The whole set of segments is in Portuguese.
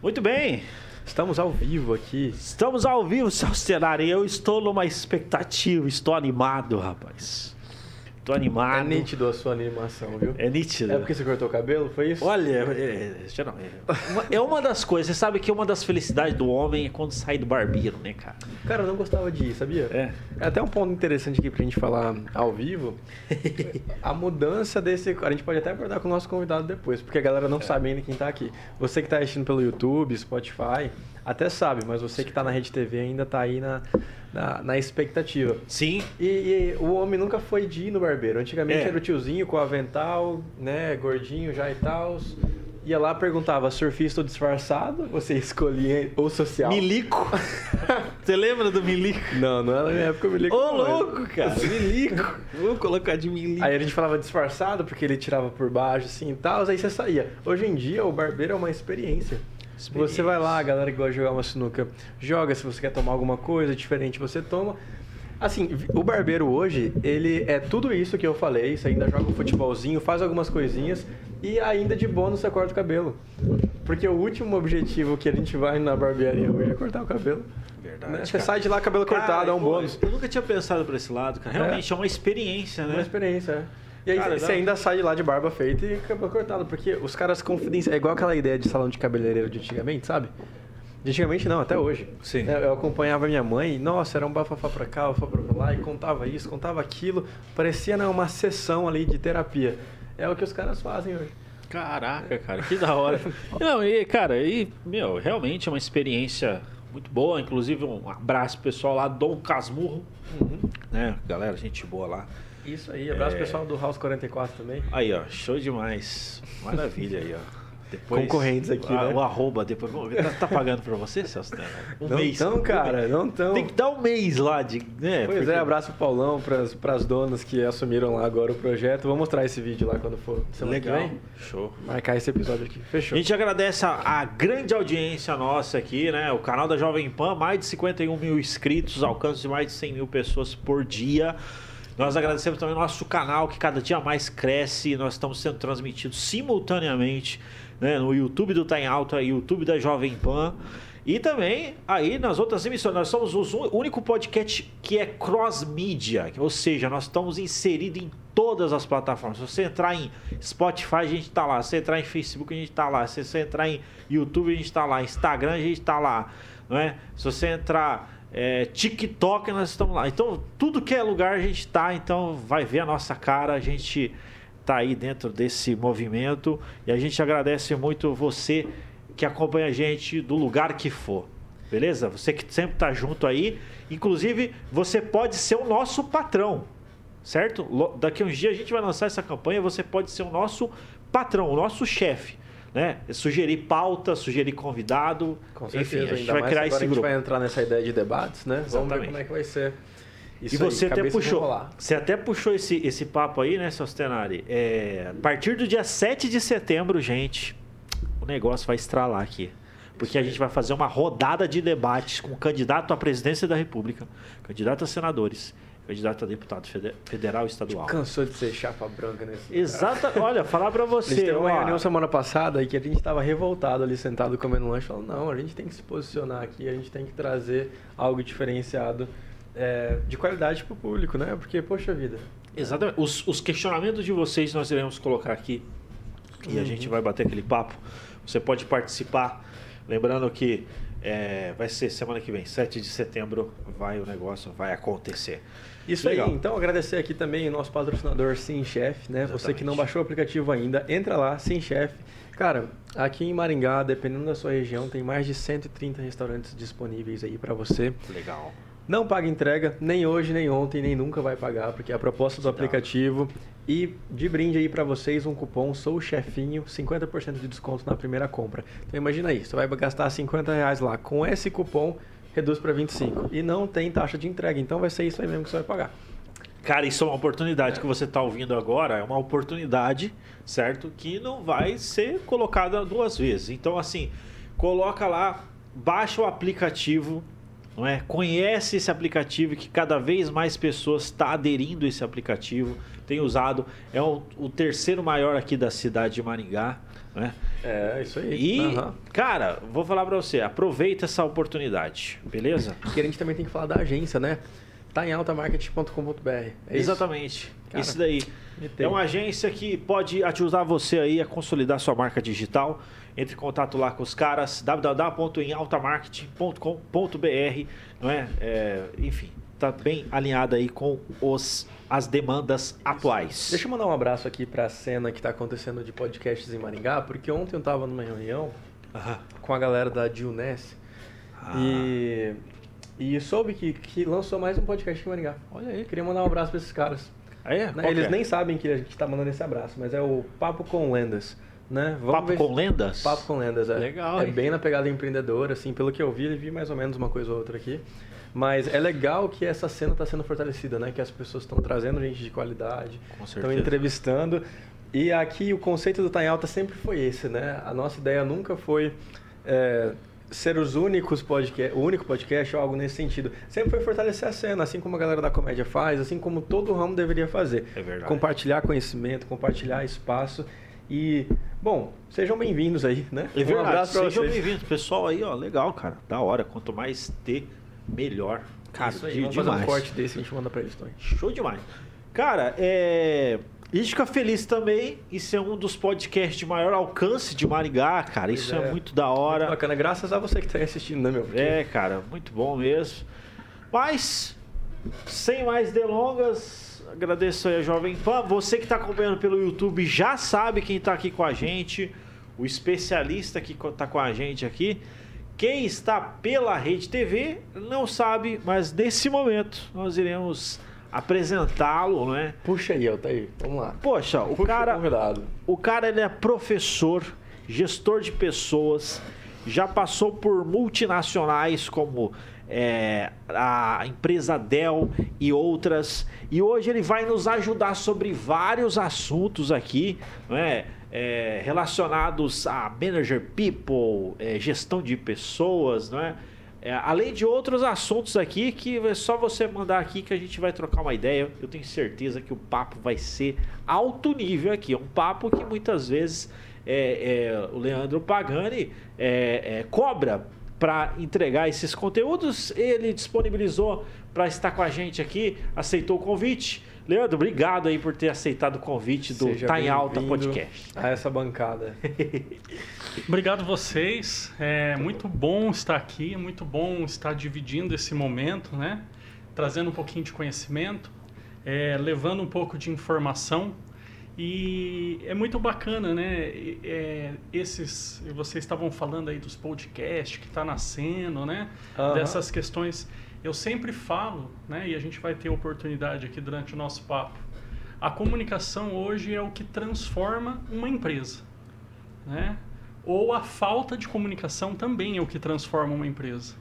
Muito bem. Estamos ao vivo aqui. Estamos ao vivo, Celso Tenari. Eu estou numa expectativa, estou animado, rapaz. Tô animado. É nítido a sua animação, viu? É nítido. É porque você cortou o cabelo, foi isso? Olha, é, é, uma- é uma das coisas. Você sabe que uma das felicidades do homem é quando sai do barbeiro, né, cara? Cara, eu não gostava de ir, sabia? É. É até um ponto interessante aqui pra gente falar ao vivo. a mudança desse. A gente pode até abordar com o nosso convidado depois, porque a galera não sabe ainda quem tá aqui. Você que tá assistindo pelo YouTube, Spotify, até sabe, mas você que tá na Rede TV ainda tá aí na, na, na expectativa. Sim. E, e o homem nunca foi de ir no barbeiro. Antigamente É. era o tiozinho com o avental, né, gordinho já e tal. Ia lá, perguntava, surfista ou disfarçado? Você escolhia o social. Milico. Você lembra do Milico? Não, não era na minha época o milico. Ô, louco, cara. Milico. Vou colocar de Milico. Aí a gente falava disfarçado, porque ele tirava por baixo, assim e tal, aí você saía. Hoje em dia, o barbeiro é uma experiência. Você vai lá, a galera que gosta de jogar uma sinuca, joga, se você quer tomar alguma coisa diferente, você toma. Assim, o barbeiro hoje, ele é tudo isso que eu falei, você ainda joga um futebolzinho, faz algumas coisinhas e ainda de bônus você corta o cabelo. Porque o último objetivo que a gente vai na barbearia hoje é cortar o cabelo. Verdade, né? Você cara. sai de lá cabelo cortado, Cara, é um bônus. Eu nunca tinha pensado por esse lado, cara. Realmente é, uma experiência, né? Uma experiência, é. E aí Cara, você dá- ainda sai de lá de barba feita e cabelo cortado, porque os caras confidenciam. É igual aquela ideia de salão de cabeleireiro de antigamente, sabe? De antigamente não, até hoje. Sim. Eu, eu acompanhava minha mãe, nossa, era um bafafá pra cá, bafafá pra lá, e contava isso, contava aquilo. Parecia né, uma sessão ali de terapia. É o que os caras fazem hoje. Caraca, cara, que da hora. Não, e, cara, e, meu, realmente é uma experiência muito boa. Inclusive, um abraço pro pessoal lá, Dom Casmurro, né? Galera, gente boa lá. Isso aí, abraço É. pessoal do House 44 também. Aí, ó, show demais. Maravilha aí, ó. Depois, Concorrentes aqui, a- né? O arroba, depois. Tá, tá pagando pra você, Celso? Um não mês. tão, cara, não tão. Tem que dar um mês lá de. Né, Pois porque- é, abraço pro Paulão, pras, pras donas que assumiram lá agora o projeto. Vou mostrar esse vídeo lá quando for semana que Legal. vem. Show. Marcar esse episódio aqui. A Fechou. gente agradece a, a grande audiência nossa aqui, né? O canal da Jovem Pan, mais de 51 mil inscritos, alcance de mais de 100 mil pessoas por dia. Nós agradecemos também o nosso canal, que cada dia mais cresce. Nós estamos sendo transmitidos simultaneamente né? no YouTube do Tá em Alta, YouTube da Jovem Pan. E também aí nas outras emissões. Nós somos o único podcast que é cross-mídia, ou seja, nós estamos inseridos em todas as plataformas. Se você entrar em Spotify, a gente tá lá. Se você entrar em Facebook, a gente tá lá. Se você entrar em YouTube, a gente tá lá. Instagram, a gente tá lá. Não é? Se você entrar é, TikTok, nós estamos lá. Então, tudo que é lugar a gente tá. Então, vai ver a nossa cara. A gente tá aí dentro desse movimento. E a gente agradece muito você que acompanha a gente do lugar que for. Beleza? Você que sempre tá junto aí. Inclusive, você pode ser o nosso patrão certo? Daqui a uns dias a gente vai lançar essa campanha, você pode ser o nosso patrão, o nosso chefe, né? Sugerir pauta, sugerir convidado, Com enfim, certeza, a gente vai criar esse a gente grupo. vai entrar nessa ideia de debates, né? Vamos ver Exatamente. como é que vai ser. Isso e você aí, até puxou, você até puxou esse, esse papo aí, né, seu Stenari? É, a partir do dia 7 de setembro, gente, o negócio vai estralar aqui. Porque a gente vai fazer uma rodada de debates com o candidato à presidência da República, candidato a senadores, candidato a deputado fede- federal e estadual. Cansou de ser chapa branca nesse. Exata, olha, falar pra A gente você, teve uma reunião semana passada que a gente estava revoltado ali sentado comendo lanche. Falou, não, a gente tem que se posicionar aqui, a gente tem que trazer algo diferenciado é, de qualidade para o público, né? Porque, poxa vida. Exatamente. Os, os questionamentos de vocês nós iremos colocar aqui e a Uhum. gente vai bater aquele papo. Você pode participar. Lembrando que é, vai ser semana que vem, 7 de setembro, vai o negócio, vai acontecer. Isso Legal. aí, então agradecer aqui também o nosso patrocinador Sim Chef, né? Você que não Exatamente. baixou o aplicativo ainda, entra lá, Sim Chef. Cara, aqui em Maringá, dependendo da sua região, tem mais de 130 restaurantes disponíveis aí para você. Legal. Não paga entrega, nem hoje, nem ontem, nem nunca vai pagar, porque é a proposta do aplicativo. E de brinde aí pra vocês um cupom Sou o Chefinho, 50% de desconto na primeira compra. Então imagina aí, você vai gastar 50 reais lá. Com esse cupom, reduz pra 25. E não tem taxa de entrega, então vai ser isso aí mesmo que você vai pagar. Cara, isso é uma oportunidade que você está ouvindo agora, é uma oportunidade, certo? Que não vai ser colocada duas vezes. Então, assim, coloca lá, baixa o aplicativo, não é? Conhece esse aplicativo que cada vez mais pessoas estão aderindo a esse aplicativo, tem usado, é o, o terceiro maior aqui da cidade de Maringá, Né? É, isso aí. E, Aham. cara, vou falar pra você, aproveita essa oportunidade, beleza? Porque a gente também tem que falar da agência, né? Tá em altamarketing.com.br. É? Exatamente. Cara, isso daí. É uma agência que pode ajudar você aí a consolidar sua marca digital. Entre em contato lá com os caras, www.emaltamarketing.com.br, não é? É, Enfim, tá bem alinhado aí com os, as demandas atuais. Deixa eu mandar um abraço aqui pra cena que tá acontecendo de podcasts em Maringá, porque ontem eu tava numa reunião com a galera da Dioness Ah. e, e soube que, que lançou mais um podcast em Maringá. Olha aí, queria mandar um abraço pra esses caras. Aí, Né? qual que Eles é? nem sabem que a gente tá mandando esse abraço, mas é o Papo com Lendas. Né? Papo com se- lendas? Papo com Lendas, é. Legal, É hein? bem na pegada empreendedora, assim, pelo que eu vi, vi mais ou menos uma coisa ou outra aqui. Mas é legal que essa cena está sendo fortalecida, né? Que as pessoas estão trazendo gente de qualidade, estão entrevistando. E aqui o conceito do Tá em Alta sempre foi esse, né? A nossa ideia nunca foi é, ser os únicos podcast, o único podcast ou algo nesse sentido. Sempre foi fortalecer a cena, assim como a galera da comédia faz, assim como todo ramo deveria fazer. É verdade. Compartilhar conhecimento, compartilhar espaço. E, bom, sejam bem-vindos aí, né? É Um verdade, abraço pra sejam bem-vindos. Pessoal aí, ó, legal, cara. Da hora. Quanto mais ter, melhor. Cara, Isso aí, de- vamos fazer um demais. corte desse e a gente manda pra eles também. Show demais. Cara, é. A gente fica feliz também. Isso é um dos podcasts de maior alcance de Maringá, cara. Isso é. é. muito da Muito hora. bacana, graças a você que tá aí assistindo, né, meu? Porque É, cara, muito bom mesmo. Mas, sem mais delongas, agradeço aí a Jovem Pan. Você que está acompanhando pelo YouTube já sabe quem está aqui com a gente, o especialista que está com a gente aqui. Quem está pela Rede TV não sabe, mas nesse momento nós iremos apresentá-lo, né? Puxa aí, Altair, vamos lá. Poxa, o Puxa cara, convidado. o cara ele é professor, gestor de pessoas, já passou por multinacionais como é, a empresa Dell e outras, e hoje ele vai nos ajudar sobre vários assuntos aqui, não é? Relacionados a manager people, é, gestão de pessoas, não é? É, além de outros assuntos aqui que é só você mandar aqui que a gente vai trocar uma ideia. Eu tenho certeza que o papo vai ser alto nível aqui. É um papo que muitas vezes é, é, o Leandro Pagani é, é, cobra para entregar esses conteúdos. Ele disponibilizou para estar com a gente aqui, aceitou o convite. Leandro, obrigado aí por ter aceitado o convite do Seja Tá em Alta Podcast. A essa bancada. Obrigado vocês. É muito bom estar aqui, é muito bom estar dividindo esse momento, né? Trazendo um pouquinho de conhecimento, é, levando um pouco de informação. E é muito bacana, né? É, esses, vocês estavam falando aí dos podcasts que está nascendo, né? Aham. Dessas questões. Eu sempre falo, né? E a gente vai ter oportunidade aqui durante o nosso papo. A comunicação hoje é o que transforma uma empresa né? Ou a falta de comunicação também é o que transforma uma empresa.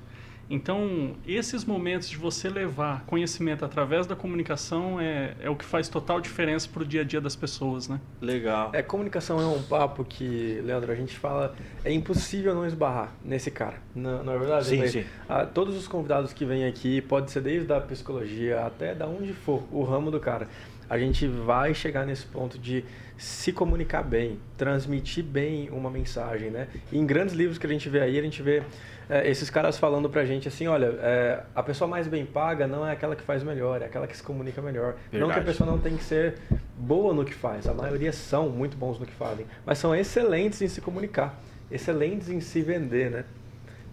Então, esses momentos de você levar conhecimento através da comunicação é, é o que faz total diferença para o dia a dia das pessoas, né? Legal. É, comunicação é um papo que, Leandro, a gente fala, é impossível não esbarrar nesse cara. Não, não é verdade? Sim, Altair? sim. Ah, todos os convidados que vêm aqui, pode ser desde a psicologia até da onde for, o ramo do cara. A gente vai chegar nesse ponto de se comunicar bem, transmitir bem uma mensagem, né? E em grandes livros que a gente vê aí, a gente vê é, esses caras falando pra gente assim, olha, é, a pessoa mais bem paga não é aquela que faz melhor, é aquela que se comunica melhor. Não que a Verdade. pessoa não tem que ser boa no que faz, a maioria são muito bons no que fazem, mas são excelentes em se comunicar, excelentes em se vender, né?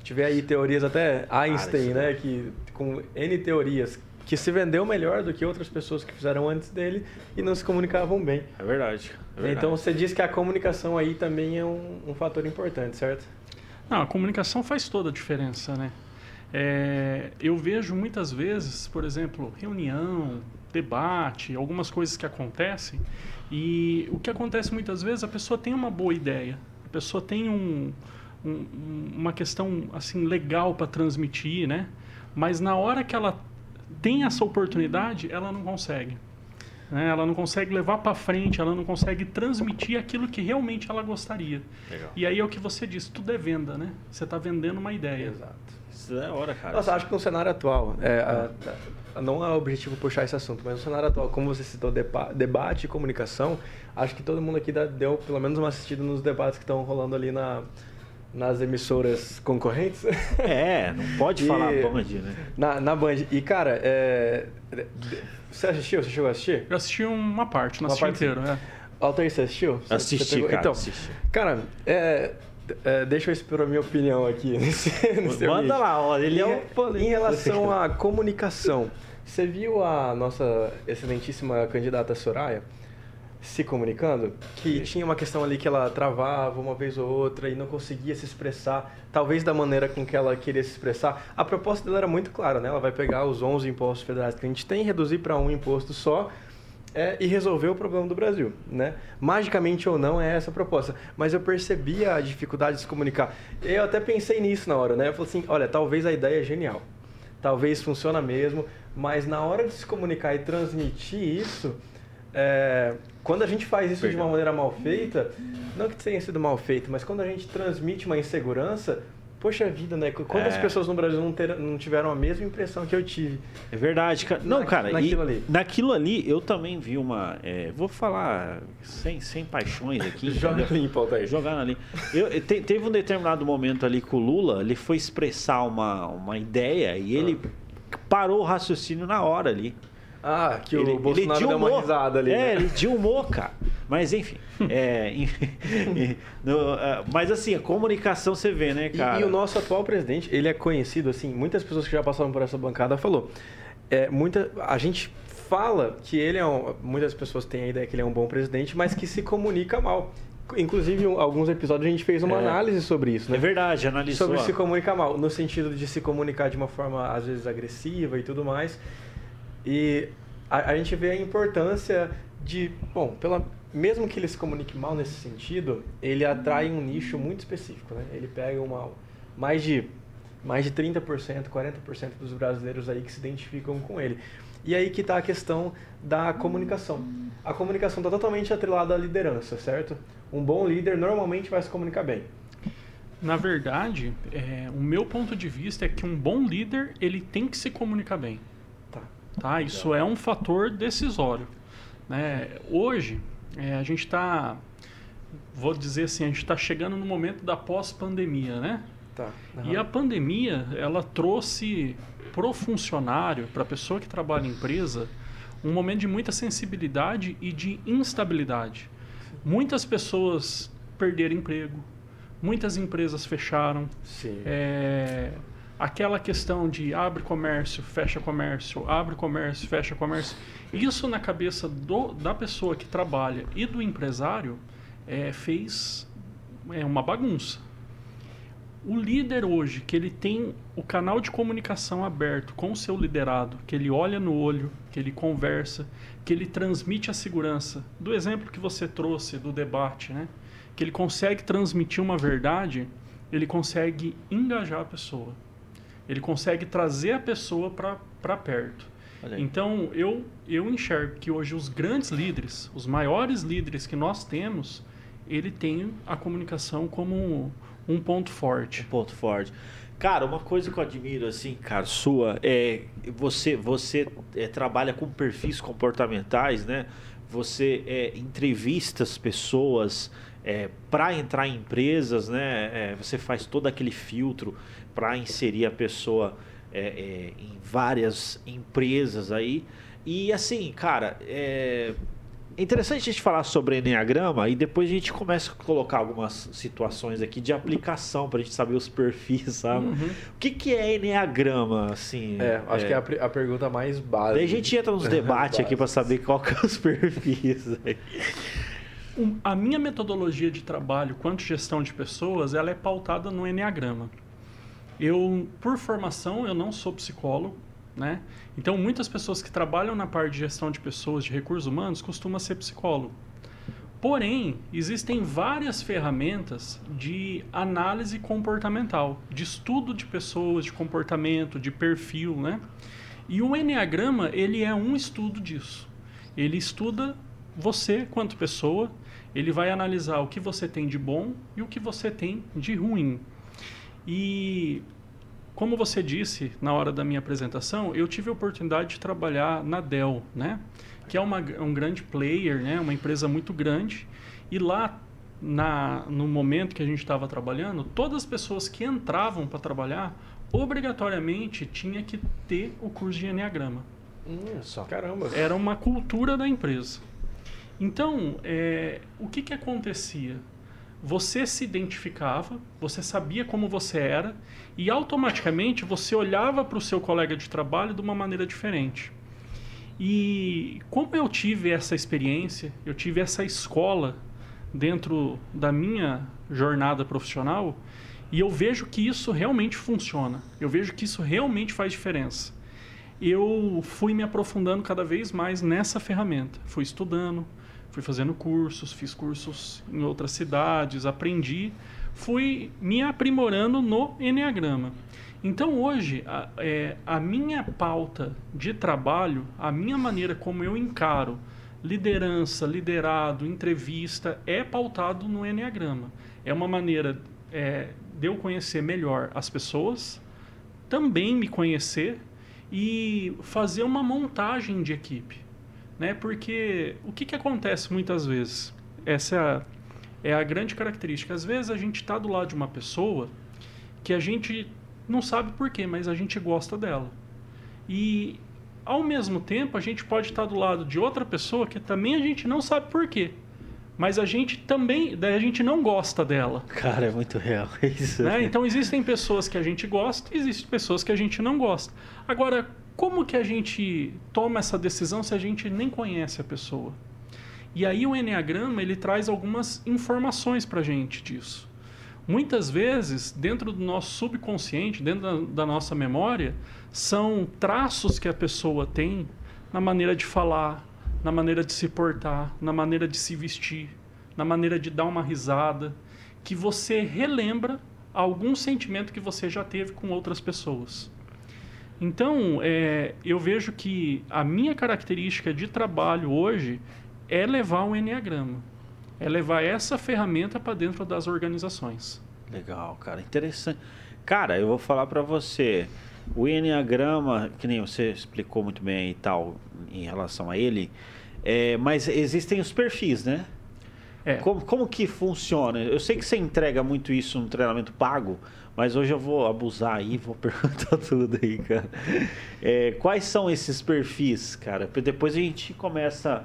Tiver aí teorias até Einstein, isso né, que com N teorias que se vendeu melhor do que outras pessoas que fizeram antes dele e não se comunicavam bem. É verdade. é verdade. Então você diz que a comunicação aí também é um, um fator importante, certo? Não, a comunicação faz toda a diferença, né? É, eu vejo muitas vezes, por exemplo, reunião, debate, algumas coisas que acontecem e o que acontece muitas vezes a pessoa tem uma boa ideia, a pessoa tem um, um- uma questão assim legal para transmitir, né? Mas na hora que ela tem essa oportunidade, ela não consegue. né? ela não consegue levar para frente, ela não consegue transmitir aquilo que realmente ela gostaria. Legal. E aí é o que você disse, tudo é venda, né? Você está vendendo uma ideia. Exato. Isso é hora, cara. Nossa, acho que no cenário atual, é, a- a- não é o objetivo puxar esse assunto, mas no cenário atual, como você citou, depa- debate e comunicação, acho que todo mundo aqui deu pelo menos uma assistida nos debates que estão rolando ali na, nas emissoras concorrentes. É, não pode E- falar Band, né? na, na Band. E, cara, é, você assistiu? Você chegou a assistir? Eu assisti uma parte, não Uma assisti parte, inteiro, né? Altair, você assistiu? Você- Assisti, você pegou- cara, Então, assisti. cara, é, é, deixa eu expor a minha opinião aqui. Nesse, nesse Manda vídeo. lá, ó, ele é um. Em relação à comunicação, você viu a nossa excelentíssima candidata Soraya se comunicando? Que tinha uma questão ali que ela travava uma vez ou outra e não conseguia se expressar, talvez da maneira com que ela queria se expressar. A proposta dela era muito clara, né? Ela vai pegar os 11 impostos federais que a gente tem, reduzir para um imposto só é, e resolver o problema do Brasil, né? Magicamente ou não é essa a proposta, mas eu percebi a dificuldade de se comunicar. Eu até pensei nisso na hora, né? Eu falei assim, olha, talvez a ideia é genial, talvez funciona mesmo, mas na hora de se comunicar e transmitir isso, é, quando a gente faz isso de Perdão. uma maneira mal feita, não que tenha sido mal feito, mas quando a gente transmite uma insegurança, poxa vida, né? Quantas É. pessoas no Brasil não, ter- não tiveram a mesma impressão que eu tive? É verdade, cara. Não, Na- cara, naquilo e ali. naquilo ali eu também vi uma. é, vou falar sem, sem paixões aqui. Joga limpo, Altair. Jogando ali. Eu, eu te- teve um determinado momento ali com o Lula, ele foi expressar uma, uma ideia e ele parou o raciocínio na hora ali. Ah, que o Bolsonaro deu uma risada ali. É, né? ele dilmou, cara. Mas enfim. é, no, ah, mas assim, a comunicação você vê, né, E- cara? E, o nosso atual presidente, ele é conhecido, assim, muitas pessoas que já passaram por essa bancada falou. É, muita, a gente fala que ele é um, muitas pessoas têm a ideia que ele é um bom presidente, mas que se comunica mal. Inclusive, em alguns episódios a gente fez uma É. análise sobre isso, né? É verdade, analisou. sobre se comunicar mal, no sentido de se comunicar de uma forma às vezes agressiva e tudo mais. E a, a gente vê a importância de, bom, pela, mesmo que ele se comunique mal nesse sentido, ele atrai um nicho muito específico, né? Ele pega uma mais de mais de 30%, 40% dos brasileiros aí que se identificam com ele. E aí que está a questão da comunicação. A comunicação está totalmente atrelada à liderança, certo? Um bom líder normalmente vai se comunicar bem. Na verdade, é, o meu ponto de vista é que um bom líder ele tem que se comunicar bem. Tá. Isso é um fator decisório. Né? Hoje, é, a gente está, vou dizer assim, a gente está chegando no momento da pós-pandemia, né? Tá. E a pandemia, ela trouxe pro funcionário, para a pessoa que trabalha em empresa, um momento de muita sensibilidade e de instabilidade. Muitas pessoas perderam emprego, muitas empresas fecharam, Sim. é, aquela questão de abre comércio, fecha comércio, abre comércio, fecha comércio. Isso na cabeça do, da pessoa que trabalha e do empresário é, fez é, uma bagunça. O líder hoje, que ele tem o canal de comunicação aberto com o seu liderado, que ele olha no olho, que ele conversa, que ele transmite a segurança, do exemplo que você trouxe do debate, né? que ele consegue transmitir uma verdade, ele consegue engajar a pessoa. Ele consegue trazer a pessoa para perto. Então, eu, eu enxergo que hoje os grandes líderes, os maiores líderes que nós temos, ele tem a comunicação como um, um ponto forte. Um ponto forte. Cara, uma coisa que eu admiro, assim, cara, sua, é você, você é, trabalha com perfis comportamentais, né? Você é, entrevista as pessoas é, para entrar em empresas, né? É, você faz todo aquele filtro para inserir a pessoa é, é, em várias empresas aí. E assim, cara, é, é interessante a gente falar sobre Enneagrama e depois a gente começa a colocar algumas situações aqui de aplicação pra gente saber os perfis, sabe? Uhum. O que, que é Enneagrama, assim? É, acho que é a, a pergunta mais básica. Daí a gente entra nos debates aqui pra saber qual que é os perfis. a minha metodologia de trabalho quanto gestão de pessoas, ela é pautada no Enneagrama. Eu, por formação, eu não sou psicólogo, né? Então, muitas pessoas que trabalham na parte de gestão de pessoas, de recursos humanos, costumam ser psicólogo. Porém, existem várias ferramentas de análise comportamental, de estudo de pessoas, de comportamento, de perfil, né? E o Enneagrama, ele é um estudo disso. Ele estuda você quanto pessoa, ele vai analisar o que você tem de bom e o que você tem de ruim. E como você disse na hora da minha apresentação, eu tive a oportunidade de trabalhar na Dell, né? Que é uma, um grande player, né? Uma empresa muito grande. E lá, na, no momento que a gente estava trabalhando, todas as pessoas que entravam para trabalhar, obrigatoriamente tinha que ter o curso de Enneagrama. Hum, só. Caramba. Era uma cultura da empresa. Então, é, o que, que acontecia? Você se identificava, você sabia como você era e automaticamente você olhava para o seu colega de trabalho de uma maneira diferente. E como eu tive essa experiência, eu tive essa escola dentro da minha jornada profissional e eu vejo que isso realmente funciona. Eu vejo que isso realmente faz diferença. Eu fui me aprofundando cada vez mais nessa ferramenta. Fui estudando, fui fazendo cursos, fiz cursos em outras cidades, aprendi, fui me aprimorando no Enneagrama. Então hoje, a, é, a minha pauta de trabalho, a minha maneira como eu encaro liderança, liderado, entrevista, é pautado no Enneagrama. É uma maneira é, de eu conhecer melhor as pessoas, também me conhecer e fazer uma montagem de equipe. Né? Porque o que, que acontece muitas vezes? Essa é a, é a grande característica. Às vezes a gente está do lado de uma pessoa que a gente não sabe porquê, mas a gente gosta dela. E ao mesmo tempo a gente pode estar do lado de outra pessoa que também a gente não sabe porquê. Mas a gente também, a gente não gosta dela. Cara, é muito real isso. Né? Então existem pessoas que a gente gosta e existem pessoas que a gente não gosta. Agora, como que a gente toma essa decisão se a gente nem conhece a pessoa? E aí o Enneagrama ele traz algumas informações para a gente disso. Muitas vezes, dentro do nosso subconsciente, dentro da, da nossa memória, são traços que a pessoa tem na maneira de falar, na maneira de se portar, na maneira de se vestir, na maneira de dar uma risada, que você relembra algum sentimento que você já teve com outras pessoas. Então, é, eu vejo que a minha característica de trabalho hoje é levar um Enneagrama. É levar essa ferramenta para dentro das organizações. Legal, cara. Interessante. Cara, eu vou falar para você. O Enneagrama, que nem você explicou muito bem e tal, em relação a ele, é, mas existem os perfis, né? É. Como, como que funciona? Eu sei que você entrega muito isso no treinamento pago, mas hoje eu vou abusar aí, vou perguntar tudo aí, cara. É, quais são esses perfis, cara? Depois a gente começa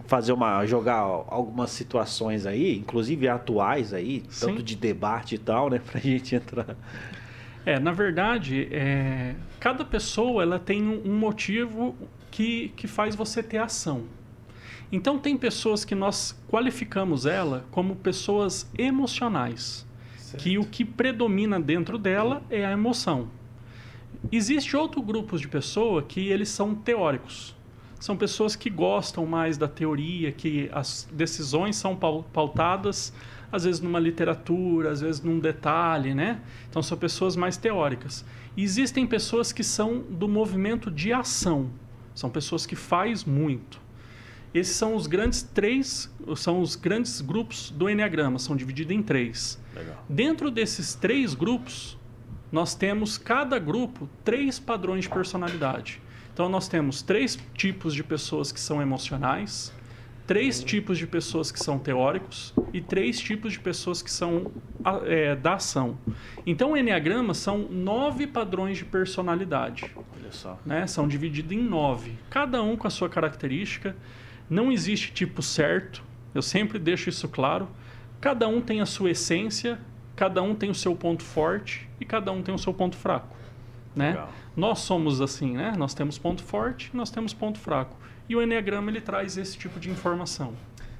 a fazer uma jogar algumas situações aí, inclusive atuais aí, Sim. tanto de debate e tal, né, pra gente entrar. É, na verdade, é, cada pessoa ela tem um motivo que, que faz você ter ação. Então tem pessoas que nós qualificamos ela como pessoas emocionais, certo. que o que predomina dentro dela é a emoção. Existe outro grupo de pessoa que eles são teóricos. São pessoas que gostam mais da teoria, que as decisões são pautadas às vezes numa literatura, às vezes num detalhe, né? Então são pessoas mais teóricas. Existem pessoas que são do movimento de ação. São pessoas que faz muito. Esses são os grandes três, são os grandes grupos do Enneagrama, são divididos em três. Legal. Dentro desses três grupos, nós temos cada grupo três padrões de personalidade. Então nós temos três tipos de pessoas que são emocionais, três tipos de pessoas que são teóricos e três tipos de pessoas que são é, da ação. Então, o Enneagrama são nove padrões de personalidade. Olha só. Né? São divididos em nove, cada um com a sua característica. Não existe tipo certo, eu sempre deixo isso claro. Cada um tem a sua essência, cada um tem o seu ponto forte e cada um tem o seu ponto fraco. Né? Nós somos assim, né? Nós temos ponto forte, nós temos ponto fraco. E o Enneagrama ele traz esse tipo de informação.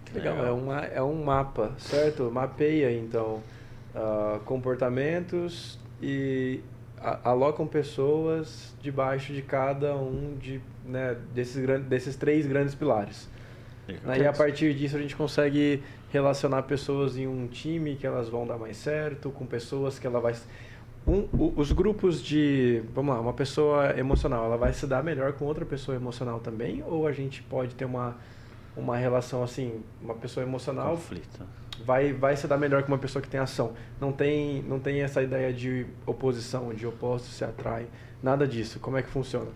Que legal, é, uma, é um mapa, certo? Mapeia então uh, comportamentos e alocam pessoas debaixo de cada um de, né, desses, desses três grandes pilares. Legal. E a partir disso a gente consegue relacionar pessoas em um time que elas vão dar mais certo, com pessoas que ela vai um, os grupos de. Vamos lá, uma pessoa emocional, ela vai se dar melhor com outra pessoa emocional também? Ou a gente pode ter uma, uma relação assim, uma pessoa emocional. Conflito. Vai, vai se dar melhor com uma pessoa que tem ação. Não tem, não tem essa ideia de oposição, de opostos se atraem. Nada disso. Como é que funciona?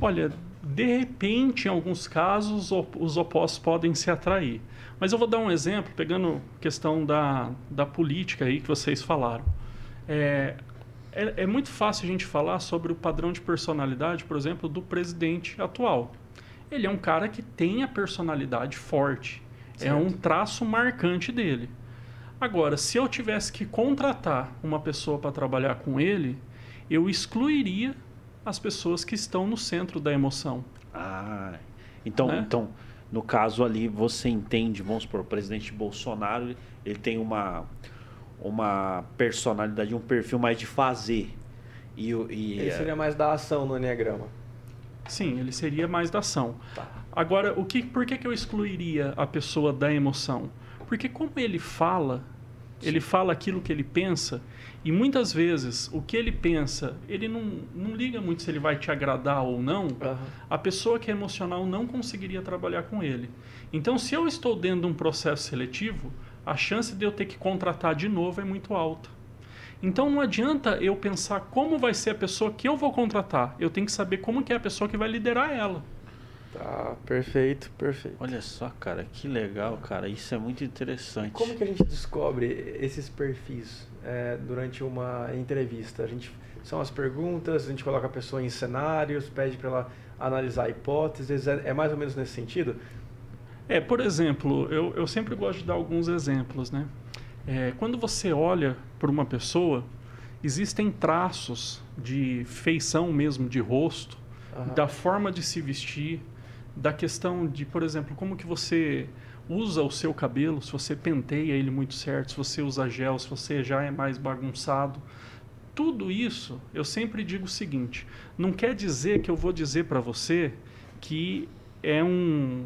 Olha, de repente, em alguns casos, os opostos podem se atrair. Mas eu vou dar um exemplo, pegando questão da, da política aí que vocês falaram. É, é, é, muito fácil a gente falar sobre o padrão de personalidade, por exemplo, do presidente atual. Ele é um cara que tem a personalidade forte. Certo. É um traço marcante dele. Agora, se eu tivesse que contratar uma pessoa para trabalhar com ele, eu excluiria as pessoas que estão no centro da emoção. Ah, então, né? então no caso ali você entende, vamos supor, o presidente Bolsonaro, ele tem uma uma personalidade, um perfil mais de fazer. E, e ele seria mais da ação no Enneagrama. Sim, ele seria mais da ação. Tá. Agora, o que, por que, que eu excluiria a pessoa da emoção? Porque como ele fala. Ele fala aquilo que ele pensa, e muitas vezes o que ele pensa, ele não, não liga muito se ele vai te agradar ou não. Uhum. A pessoa que é emocional não conseguiria trabalhar com ele. Então, se eu estou dentro de um processo seletivo, a chance de eu ter que contratar de novo é muito alta. Então não adianta eu pensar como vai ser a pessoa que eu vou contratar. Eu tenho que saber como que é a pessoa que vai liderar ela. Tá, perfeito, perfeito. Olha só, cara, que legal, cara. Isso é muito interessante. Como que a gente descobre esses perfis é, durante uma entrevista? A gente são as perguntas, a gente coloca a pessoa em cenários, pede para ela analisar hipóteses. É, é mais ou menos nesse sentido? É, por exemplo, eu, eu sempre gosto de dar alguns exemplos, né? É, quando você olha para uma pessoa, existem traços de feição mesmo, de rosto, uhum. da forma de se vestir, da questão de, por exemplo, como que você usa o seu cabelo, se você penteia ele muito certo, se você usa gel, se você já é mais bagunçado. Tudo isso, eu sempre digo o seguinte, não quer dizer que eu vou dizer para você que é um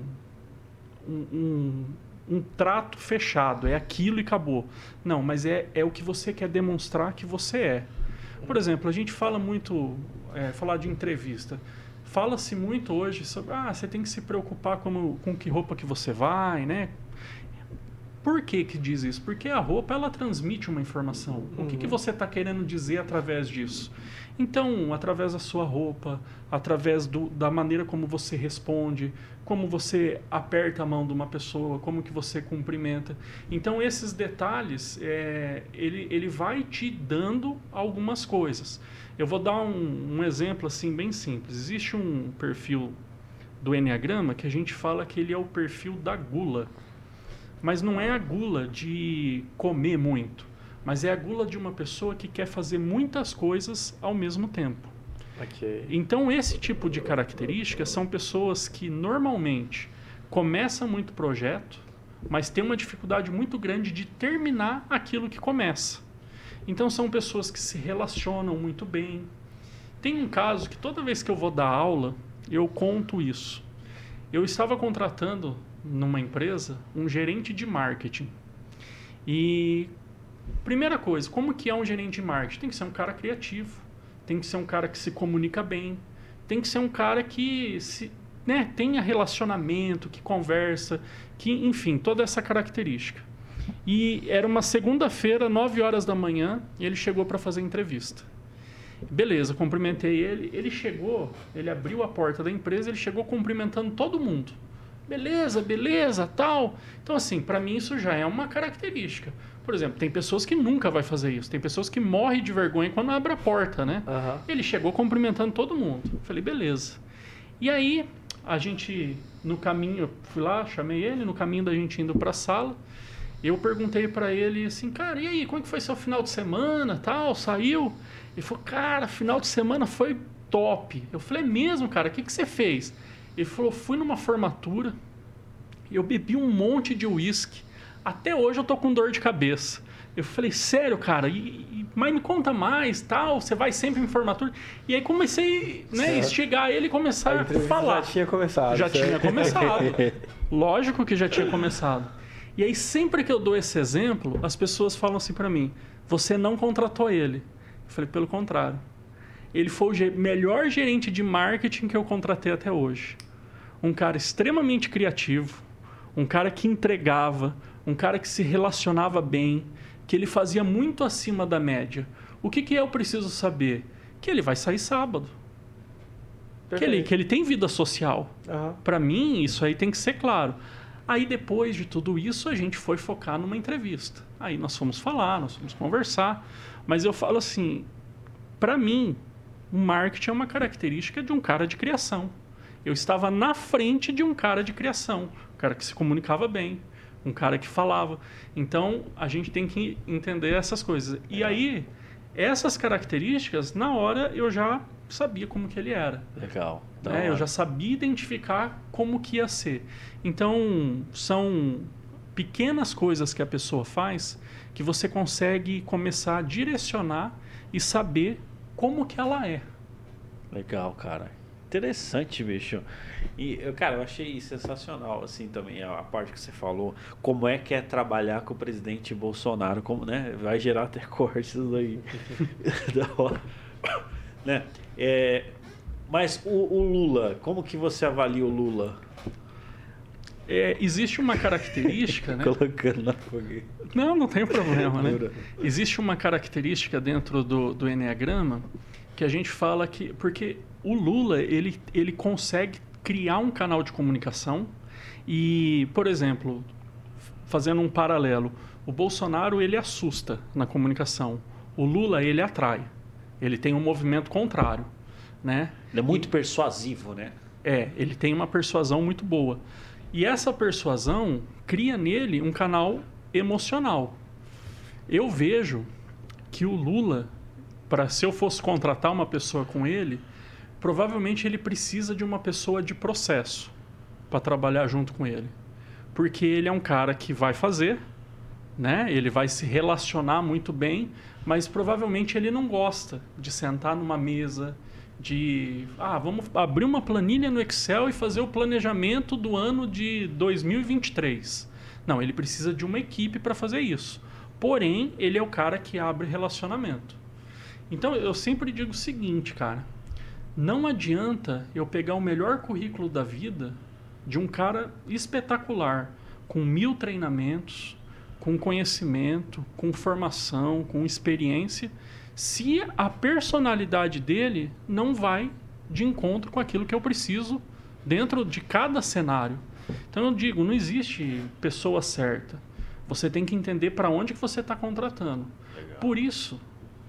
um, um, um, trato fechado, é aquilo e acabou. Não, mas é, é o que você quer demonstrar que você é. Por exemplo, a gente fala muito, é, falar de entrevista. Fala-se muito hoje sobre, ah, você tem que se preocupar com, com que roupa que você vai, né? Por que, que diz isso? Porque a roupa ela transmite uma informação. O que, que uhum. você está querendo dizer através disso? Então, através da sua roupa, através do, da maneira como você responde, como você aperta a mão de uma pessoa, como que você cumprimenta. Então, esses detalhes, é, ele, ele vai te dando algumas coisas. Eu vou dar um, um exemplo assim bem simples. Existe um perfil do Enneagrama que a gente fala que ele é o perfil da gula. Mas não é a gula de comer muito, mas é a gula de uma pessoa que quer fazer muitas coisas ao mesmo tempo. Okay. Então, esse tipo de características são pessoas que normalmente começam muito projeto, mas tem uma dificuldade muito grande de terminar aquilo que começa. Então, são pessoas que se relacionam muito bem. Tem um caso que toda vez que eu vou dar aula, eu conto isso. Eu estava contratando numa empresa um gerente de marketing. E primeira coisa, como que é um gerente de marketing? Tem que ser um cara criativo, tem que ser um cara que se comunica bem, tem que ser um cara que se, né, tenha relacionamento, que conversa, que enfim, toda essa característica. E era uma segunda-feira, 9 horas da manhã, e ele chegou para fazer entrevista. Beleza, cumprimentei ele. Ele chegou, ele abriu a porta da empresa, ele chegou cumprimentando todo mundo beleza, beleza, tal. Então, assim, para mim isso já é uma característica. Por exemplo, tem pessoas que nunca vai fazer isso. Tem pessoas que morrem de vergonha quando abre a porta, né? Uhum. Ele chegou cumprimentando todo mundo. falei, beleza. E aí, a gente, no caminho, eu fui lá, chamei ele, no caminho da gente indo para a sala, eu perguntei para ele assim, cara, e aí, como é que foi seu final de semana, tal, saiu? Ele falou, cara, final de semana foi top. Eu falei, é mesmo, cara, o que, que você fez? Ele falou: fui numa formatura, eu bebi um monte de uísque. Até hoje eu tô com dor de cabeça. Eu falei, sério, cara, e, e, mas me conta mais, tal, você vai sempre em formatura. E aí comecei, né, a instigar ele começar a, a falar. Já tinha começado. Já certo? tinha começado. Lógico que já tinha começado. E aí sempre que eu dou esse exemplo, as pessoas falam assim para mim: "Você não contratou ele". Eu falei, pelo contrário. Ele foi o melhor gerente de marketing que eu contratei até hoje. Um cara extremamente criativo, um cara que entregava, um cara que se relacionava bem, que ele fazia muito acima da média. O que, que eu preciso saber? Que ele vai sair sábado. Que ele, que ele tem vida social. Uhum. Para mim, isso aí tem que ser claro. Aí, depois de tudo isso, a gente foi focar numa entrevista. Aí nós fomos falar, nós fomos conversar. Mas eu falo assim: para mim, o marketing é uma característica de um cara de criação. Eu estava na frente de um cara de criação, um cara que se comunicava bem, um cara que falava. Então, a gente tem que entender essas coisas. E aí, essas características, na hora eu já sabia como que ele era. Legal. É, eu já sabia identificar como que ia ser. Então, são pequenas coisas que a pessoa faz que você consegue começar a direcionar e saber como que ela é. Legal, cara. Interessante, bicho. E, cara, eu achei sensacional, assim, também, a parte que você falou. Como é que é trabalhar com o presidente Bolsonaro, como, né? Vai gerar até cortes aí. da hora. né? É, mas o, o, Lula, como que você avalia o Lula? É, existe uma característica, né? Colocando na fogueira. Não, não tem problema, né? Existe uma característica dentro do, do Enneagrama que a gente fala que... Porque o Lula, ele, ele consegue criar um canal de comunicação e, por exemplo, fazendo um paralelo, o Bolsonaro, ele assusta na comunicação. O Lula, ele atrai. Ele tem um movimento contrário, né? Ele é muito e, persuasivo, né? É, ele tem uma persuasão muito boa. E essa persuasão cria nele um canal emocional. Eu vejo que o Lula, para se eu fosse contratar uma pessoa com ele, provavelmente ele precisa de uma pessoa de processo para trabalhar junto com ele. Porque ele é um cara que vai fazer, né? Ele vai se relacionar muito bem, mas provavelmente ele não gosta de sentar numa mesa, de ah, vamos abrir uma planilha no Excel e fazer o planejamento do ano de 2023. Não, ele precisa de uma equipe para fazer isso. Porém, ele é o cara que abre relacionamento. Então, eu sempre digo o seguinte, cara, não adianta eu pegar o melhor currículo da vida de um cara espetacular, com mil treinamentos, com conhecimento, com formação, com experiência, se a personalidade dele não vai de encontro com aquilo que eu preciso dentro de cada cenário. Então eu digo, não existe pessoa certa. Você tem que entender para onde que você está contratando. Legal. Por isso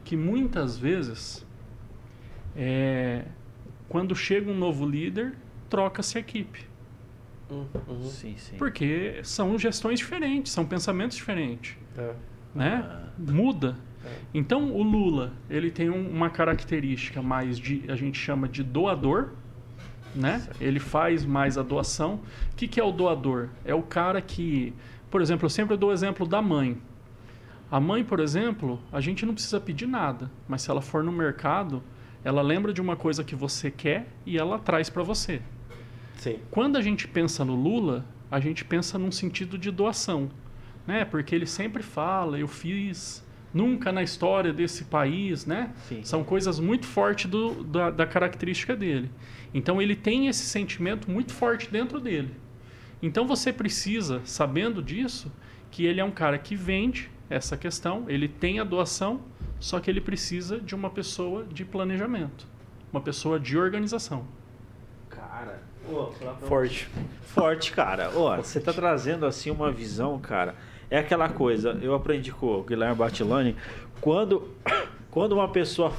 que muitas vezes, é, quando chega um novo líder, troca-se a equipe. Uhum. Sim, sim. Porque são gestões diferentes, são pensamentos diferentes. É. Né? Ah. Muda. É. Então, o Lula, ele tem um, uma característica mais de, a gente chama de doador, né? Ele faz mais a doação. O que, que é o doador? É o cara que, por exemplo, eu sempre dou o exemplo da mãe. A mãe, por exemplo, a gente não precisa pedir nada, mas se ela for no mercado, ela lembra de uma coisa que você quer e ela traz para você. Sim. Quando a gente pensa no Lula, a gente pensa num sentido de doação, né? Porque ele sempre fala, eu fiz nunca na história desse país, né? Sim. São coisas muito fortes do, da, da característica dele. Então ele tem esse sentimento muito forte dentro dele. Então você precisa, sabendo disso, que ele é um cara que vende essa questão, ele tem a doação, só que ele precisa de uma pessoa de planejamento, uma pessoa de organização. Cara, Forte. Forte, cara. Ó, você tá trazendo assim uma visão, cara. É aquela coisa, eu aprendi com o Guilherme Batilani, quando, quando uma pessoa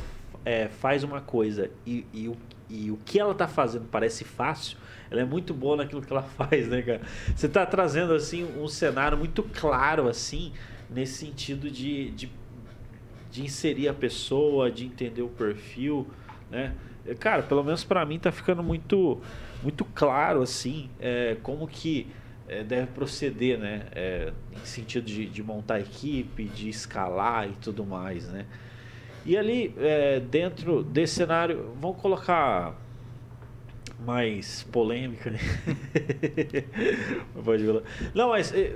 é, faz uma coisa e, e, o, e o que ela tá fazendo parece fácil, ela é muito boa naquilo que ela faz, né, cara? Você tá trazendo, assim, um cenário muito claro, assim, nesse sentido de, de, de inserir a pessoa, de entender o perfil, né? Cara, pelo menos para mim tá ficando muito muito claro assim é, como que é, deve proceder, né? É, em sentido de, de, montar equipe, de escalar e tudo mais, né? E ali é, dentro desse cenário, vamos colocar mais polêmica, né? Não, mas é,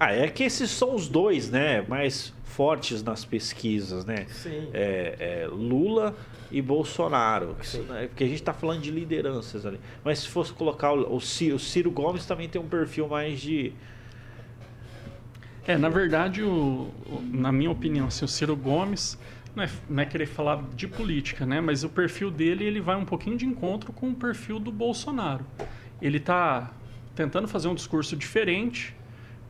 Ah, é que esses são os dois, né? Mais fortes nas pesquisas, né? Sim. É, é Lula e Bolsonaro. Isso, né? Porque a gente está falando de lideranças ali. Mas se fosse colocar o, o Ciro, o Ciro Gomes também tem um perfil mais de. É, na verdade, o, o- na minha opinião, assim, o Ciro Gomes não é, não é querer falar de política, né? Mas o perfil dele ele vai um pouquinho de encontro com o perfil do Bolsonaro. Ele está tentando fazer um discurso diferente,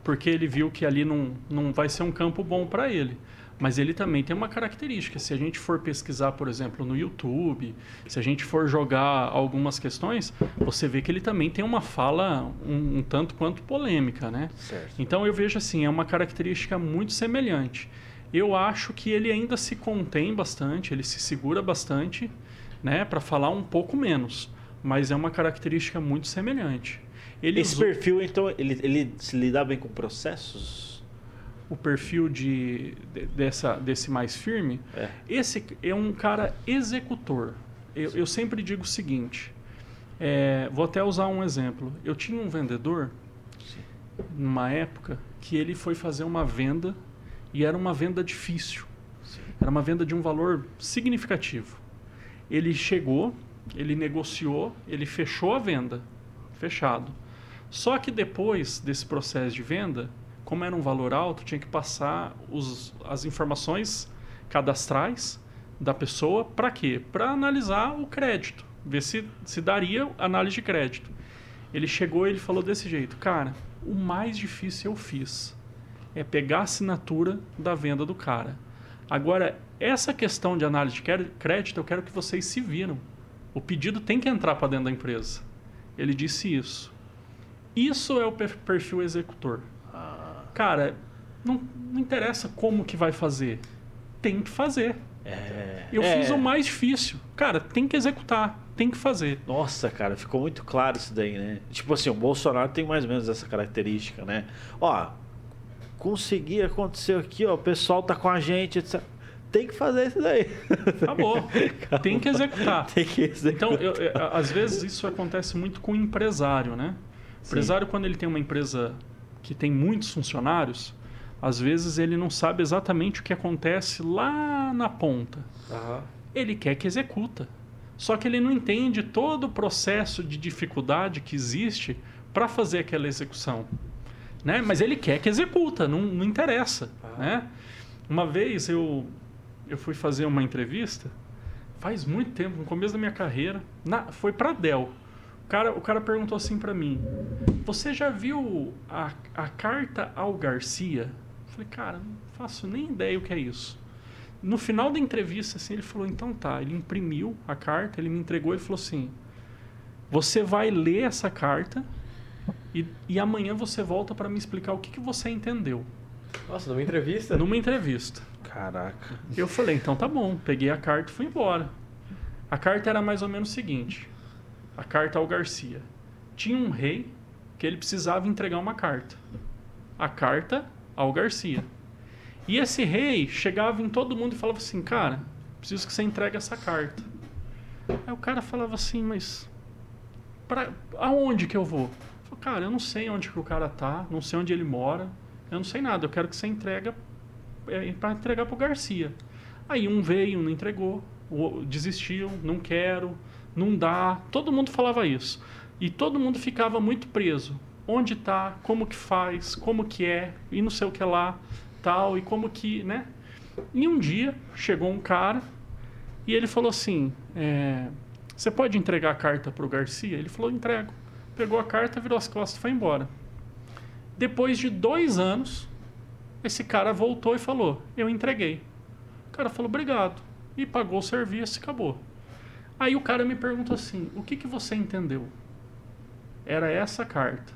porque ele viu que ali não, não vai ser um campo bom para ele. Mas ele também tem uma característica. Se a gente for pesquisar, por exemplo, no YouTube, se a gente for jogar algumas questões, você vê que ele também tem uma fala um- um tanto quanto polêmica, né? Certo. Então eu vejo assim, é uma característica muito semelhante. Eu acho que ele ainda se contém bastante, ele se segura bastante, né, para falar um pouco menos, mas é uma característica muito semelhante. Ele Esse usou perfil, então, ele, ele se lidar bem com processos? o perfil de, de- dessa, desse mais firme. É. Esse é um cara executor. Eu, eu sempre digo o seguinte, é, vou até usar um exemplo. Eu tinha um vendedor numa época que ele foi fazer uma venda e era uma venda difícil. Era uma venda de um valor significativo. Ele chegou, ele negociou, ele fechou a venda, fechado. Só que depois desse processo de venda, como era um valor alto, tinha que passar os, as informações cadastrais da pessoa para quê? Para analisar o crédito, ver se, se daria análise de crédito. Ele chegou e ele falou desse jeito, cara, o mais difícil eu fiz é pegar a assinatura da venda do cara. Agora, essa questão de análise de crédito, eu quero que vocês se viram. O pedido tem que entrar para dentro da empresa. Ele disse isso. Isso é o per- perfil executor. Cara, não, não interessa como que vai fazer. Tem que fazer. É. Eu É. fiz o mais difícil. Cara, tem que executar. Tem que fazer. Nossa, cara, ficou muito claro isso daí, né? Tipo assim, o Bolsonaro tem mais ou menos essa característica, né? Ó, consegui, aconteceu aqui, ó, o pessoal tá com a gente, etc. Tem que fazer isso daí. Acabou. Tem que executar. Tem que executar. Então, eu- eu- às vezes isso acontece muito com o empresário, né? O empresário, quando ele tem uma empresa que tem muitos funcionários, às vezes ele não sabe exatamente o que acontece lá na ponta. Aham. Ele quer que executa. Só que ele não entende todo o processo de dificuldade que existe para fazer aquela execução. Né? Mas ele quer que executa, não, não interessa. Ah. Né? Uma vez eu, eu fui fazer uma entrevista, faz muito tempo, no começo da minha carreira, na, foi para Dell. O cara, o cara perguntou assim para mim: Você já viu a, a carta ao Garcia? Eu falei, cara, não faço nem ideia o que é isso. No final da entrevista, assim, ele falou: Então tá. Ele imprimiu a carta, ele me entregou e falou assim: Você vai ler essa carta e, e amanhã você volta para me explicar o que, que você entendeu. Nossa, numa entrevista? Numa entrevista. Caraca. Eu falei, então tá bom. Peguei a carta e fui embora. A carta era mais ou menos o seguinte: a carta ao Garcia. Tinha um rei que ele precisava entregar uma carta. A carta ao Garcia. E esse rei chegava em todo mundo e falava assim: Cara, preciso que você entregue essa carta. Aí o cara falava assim: Mas pra, aonde que eu vou? Eu falei, cara, eu não sei onde que o cara tá, não sei onde ele mora, eu não sei nada. Eu quero que você entrega para entregar pro Garcia. Aí um veio, não entregou, desistiu, não quero, não dá. Todo mundo falava isso. E todo mundo ficava muito preso. Onde tá, como que faz, como que é, e não sei o que lá, tal, e como que, né? E um dia chegou um cara e ele falou assim: é, Você pode entregar a carta pro Garcia? Ele falou: Entrego. Pegou a carta, virou as costas e foi embora. Depois de dois anos, esse cara voltou e falou: Eu entreguei. O cara falou: Obrigado. E pagou o serviço e acabou. Aí o cara me perguntou assim: O que, que você entendeu? Era essa carta.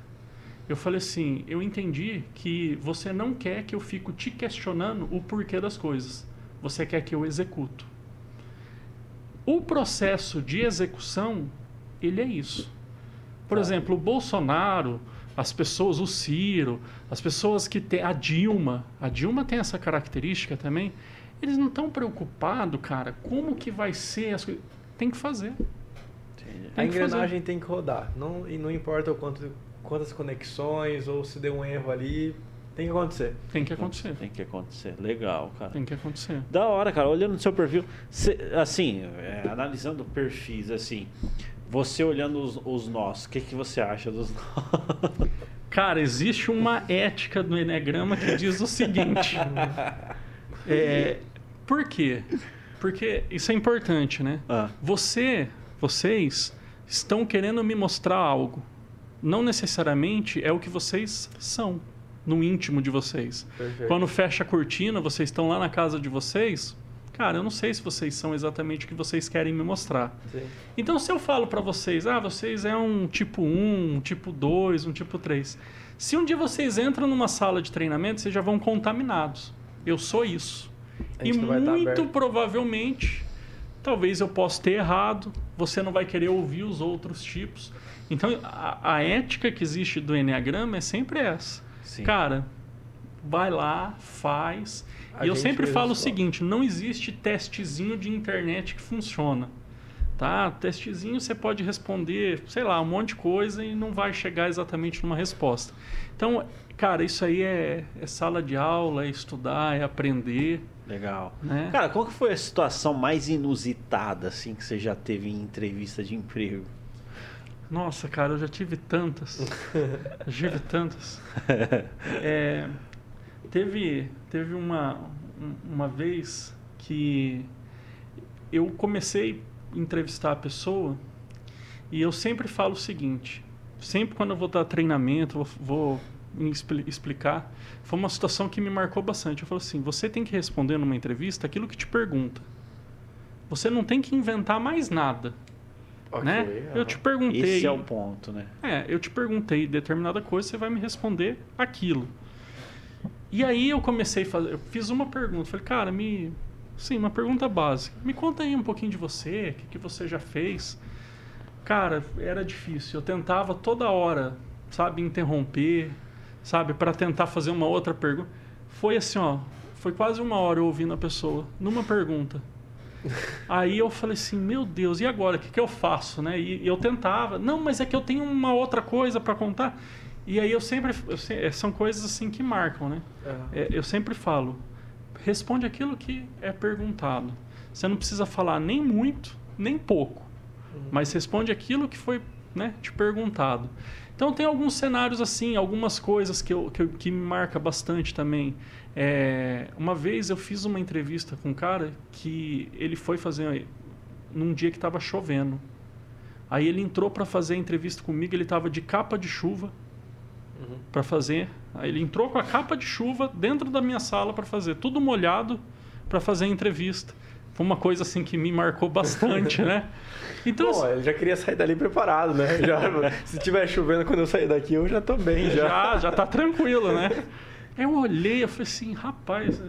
Eu falei assim: Eu entendi que você não quer que eu fico te questionando o porquê das coisas. Você quer que eu executo. O processo de execução, ele é isso. Por exemplo, o Bolsonaro, as pessoas, o Ciro, as pessoas que tem a Dilma, a Dilma tem essa característica também. Eles não estão preocupados, cara, como que vai ser as coisas. Tem que fazer. A Tem que fazer. engrenagem tem que rodar. Não, e não importa o quanto, quantas conexões ou se deu um erro ali, Tem que acontecer. Tem que acontecer. Tem que acontecer. Legal, cara. Tem que acontecer. Da hora, cara. Olhando no seu perfil, cê- assim, é, analisando perfis, assim, você olhando os, os nós, o que, que você acha dos nós? Cara, existe uma ética do Enneagrama que diz o seguinte. é, por quê? Porque isso é importante, né? Ah, Você, vocês estão querendo me mostrar algo. Não necessariamente é o que vocês são no íntimo de vocês. Perfeito. Quando fecha a cortina, vocês estão lá na casa de vocês. Cara, eu não sei se vocês são exatamente o que vocês querem me mostrar. Sim. Então, se eu falo para vocês, ah, vocês é um tipo 1, um tipo 2, um tipo 3. Se um dia vocês entram numa sala de treinamento, vocês já vão contaminados. Eu sou isso. E estar muito provavelmente, talvez eu possa ter errado, você não vai querer ouvir os outros tipos. Então, a, a ética que existe do Enneagrama é sempre essa. sim. Cara, vai lá, faz. A e eu sempre falo o seguinte: não existe testezinho de internet que funciona. Tá? Testezinho você pode responder, sei lá, um monte de coisa e não vai chegar exatamente numa resposta. Então, cara, isso aí é, é sala de aula, é estudar, é aprender. Legal. Né? Cara, qual que foi a situação mais inusitada, assim, que você já teve em entrevista de emprego? Nossa, cara, eu já tive tantas. já tive tantas. É, teve teve uma, um- uma vez que eu comecei a entrevistar a pessoa e eu sempre falo o seguinte: sempre quando eu vou dar treinamento, vou, vou me expli- explicar, foi uma situação que me marcou bastante. Eu falo assim: você tem que responder numa entrevista aquilo que te pergunta. Você não tem que inventar mais nada, Ok, né? aham. Eu te perguntei. Esse é o ponto, né? É, eu te perguntei determinada coisa, você vai me responder aquilo. E aí eu comecei a fazer, eu fiz uma pergunta, falei, cara, me, sim, uma pergunta básica. Me conta aí um pouquinho de você, o que, que você já fez. Cara, era difícil. Eu tentava toda hora, sabe, interromper, sabe, para tentar fazer uma outra pergunta. Foi assim, ó, foi quase uma hora eu ouvindo a pessoa numa pergunta. Aí eu falei assim, meu Deus, e agora? O que, que eu faço? Né? E eu tentava, não, mas é que eu tenho uma outra coisa para contar. E aí eu sempre, eu é, são coisas assim que marcam, né? Aham. É, eu sempre falo, responde aquilo que é perguntado. Você não precisa falar nem muito, nem pouco, mas responde aquilo que foi né, te perguntado. Então tem alguns cenários assim, algumas coisas que, eu, que, eu- que me marca bastante também. É, uma vez eu fiz uma entrevista com um cara que ele foi fazer num dia que estava chovendo. Aí ele entrou para fazer a entrevista comigo, ele estava de capa de chuva Uhum. para fazer. Aí ele entrou com a capa de chuva dentro da minha sala para fazer, tudo molhado para fazer a entrevista. Foi uma coisa assim que me marcou bastante, né? Então, Pô, ele já queria sair dali preparado, né? Já, se tiver chovendo quando eu sair daqui, eu já tô bem já. já, já tá tranquilo, né? Eu olhei, eu falei assim, rapaz,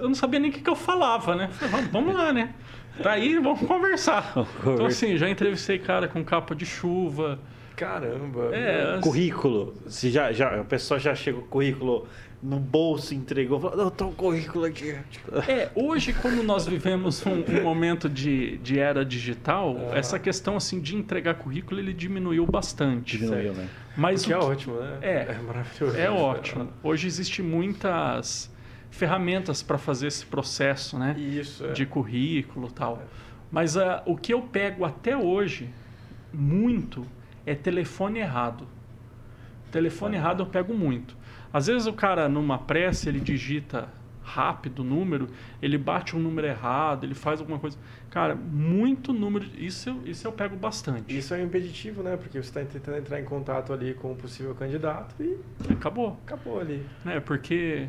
eu não sabia nem o que, que eu falava, né? Falei, vamos, vamos lá, né? Tá aí, vamos conversar. Então, assim, já entrevistei cara com capa de chuva. Caramba. É, Currículo. Se já, já, a pessoa já chega com o currículo no bolso, entregou, falou, tô com o currículo aqui. Tipo, É, hoje, como nós vivemos um, um momento de, de era digital, Ah. essa questão assim de entregar currículo ele diminuiu bastante. Diminuiu, né? Mas O que é o ótimo, né? É. maravilhoso. é ótimo. Hoje existem muitas ferramentas para fazer esse processo, né? Isso, é. de currículo e tal. Mas ah, o que eu pego até hoje, muito, é telefone errado. Telefone errado eu pego muito. Às vezes o cara, numa pressa, ele digita rápido o número, ele bate um número errado, ele faz alguma coisa. Cara, muito número. Isso, eu- isso eu pego bastante. Isso é um impeditivo, né? Porque você está tentando entrar em contato ali com o possível candidato e Acabou. acabou ali. né? Porque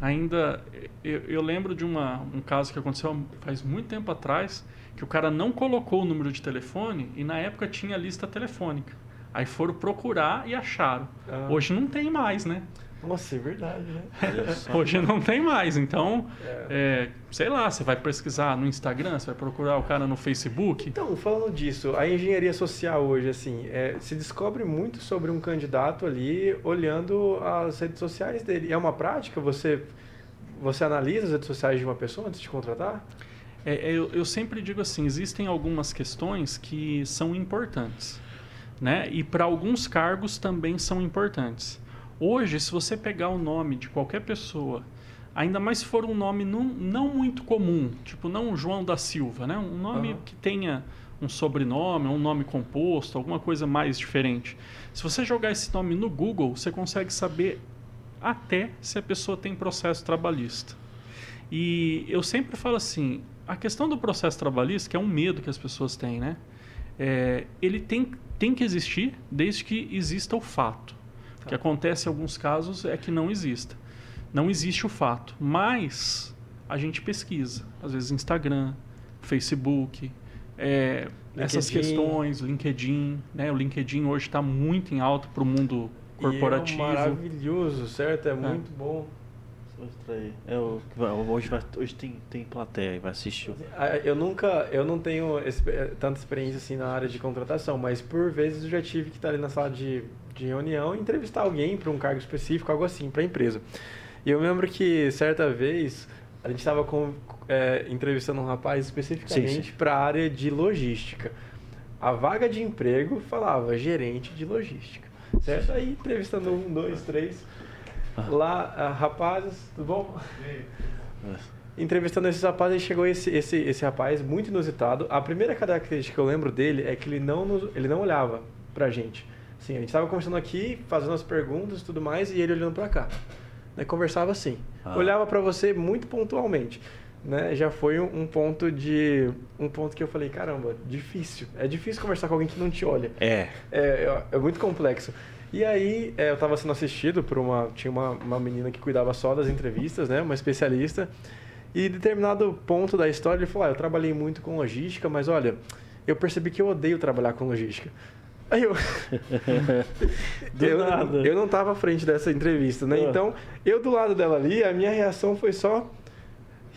ainda eu, eu lembro de uma, um caso que aconteceu faz muito tempo atrás que o cara não colocou o número de telefone e na época tinha lista telefônica. Aí foram procurar e acharam. Ah. Hoje não tem mais, né? Nossa, é verdade, né? Hoje não tem mais. Então, É. é, sei lá, você vai pesquisar no Instagram, você vai procurar o cara no Facebook. Então, falando disso, a engenharia social hoje, assim, é, se descobre muito sobre um candidato ali olhando as redes sociais dele. É uma prática? Você, você analisa as redes sociais de uma pessoa antes de contratar? É, eu, eu sempre digo assim, existem algumas questões que são importantes, né? E para alguns cargos também são importantes. Hoje, se você pegar o nome de qualquer pessoa, ainda mais se for um nome não, não muito comum, tipo não João da Silva, né? Um nome Aham. que tenha um sobrenome, um nome composto, alguma coisa mais diferente. Se você jogar esse nome no Google, você consegue saber até se a pessoa tem processo trabalhista. E eu sempre falo assim, a questão do processo trabalhista, que é um medo que as pessoas têm, né? É, ele tem, tem que existir desde que exista o fato. O que acontece em alguns casos é que não exista. Não existe o fato, mas a gente pesquisa. Às vezes Instagram, Facebook, é, essas questões, LinkedIn. Né? O LinkedIn hoje está muito em alta para o mundo corporativo. E é maravilhoso, certo? É, muito bom. É o hoje vai- hoje tem, tem plateia, vai assistir. Ah, Eu nunca, eu não tenho expe- tanta experiência assim na área de contratação, mas por vezes eu já tive que estar ali na sala de, de reunião e entrevistar alguém para um cargo específico, algo assim, para a empresa. E eu me lembro que certa vez a gente estava entrevistando um rapaz especificamente para a área de logística. A vaga de emprego falava gerente de logística, certo? Aí entrevistando um, dois, três. Lá, ah, rapazes, tudo bom? entrevistando esses rapazes, chegou esse, esse, esse rapaz muito inusitado. A primeira característica que eu lembro dele é que ele não, nos- ele não olhava pra gente. Assim, a gente estava conversando aqui, fazendo as perguntas e tudo mais, e ele olhando pra cá. Né, conversava assim. Ah. Olhava pra você muito pontualmente. Né? Já foi um, um ponto de um ponto que eu falei, caramba, difícil. É difícil conversar com alguém que não te olha. É. É, é, é muito complexo. E aí, é, eu estava sendo assistido por uma. Tinha uma, uma menina que cuidava só das entrevistas, né? Uma especialista. E em determinado ponto da história, ele falou: ah, Eu trabalhei muito com logística, mas olha, eu percebi que eu odeio trabalhar com logística. Aí eu. Do eu, nada. eu não estava à frente dessa entrevista, né? Ah. Então, eu do lado dela ali, a minha reação foi só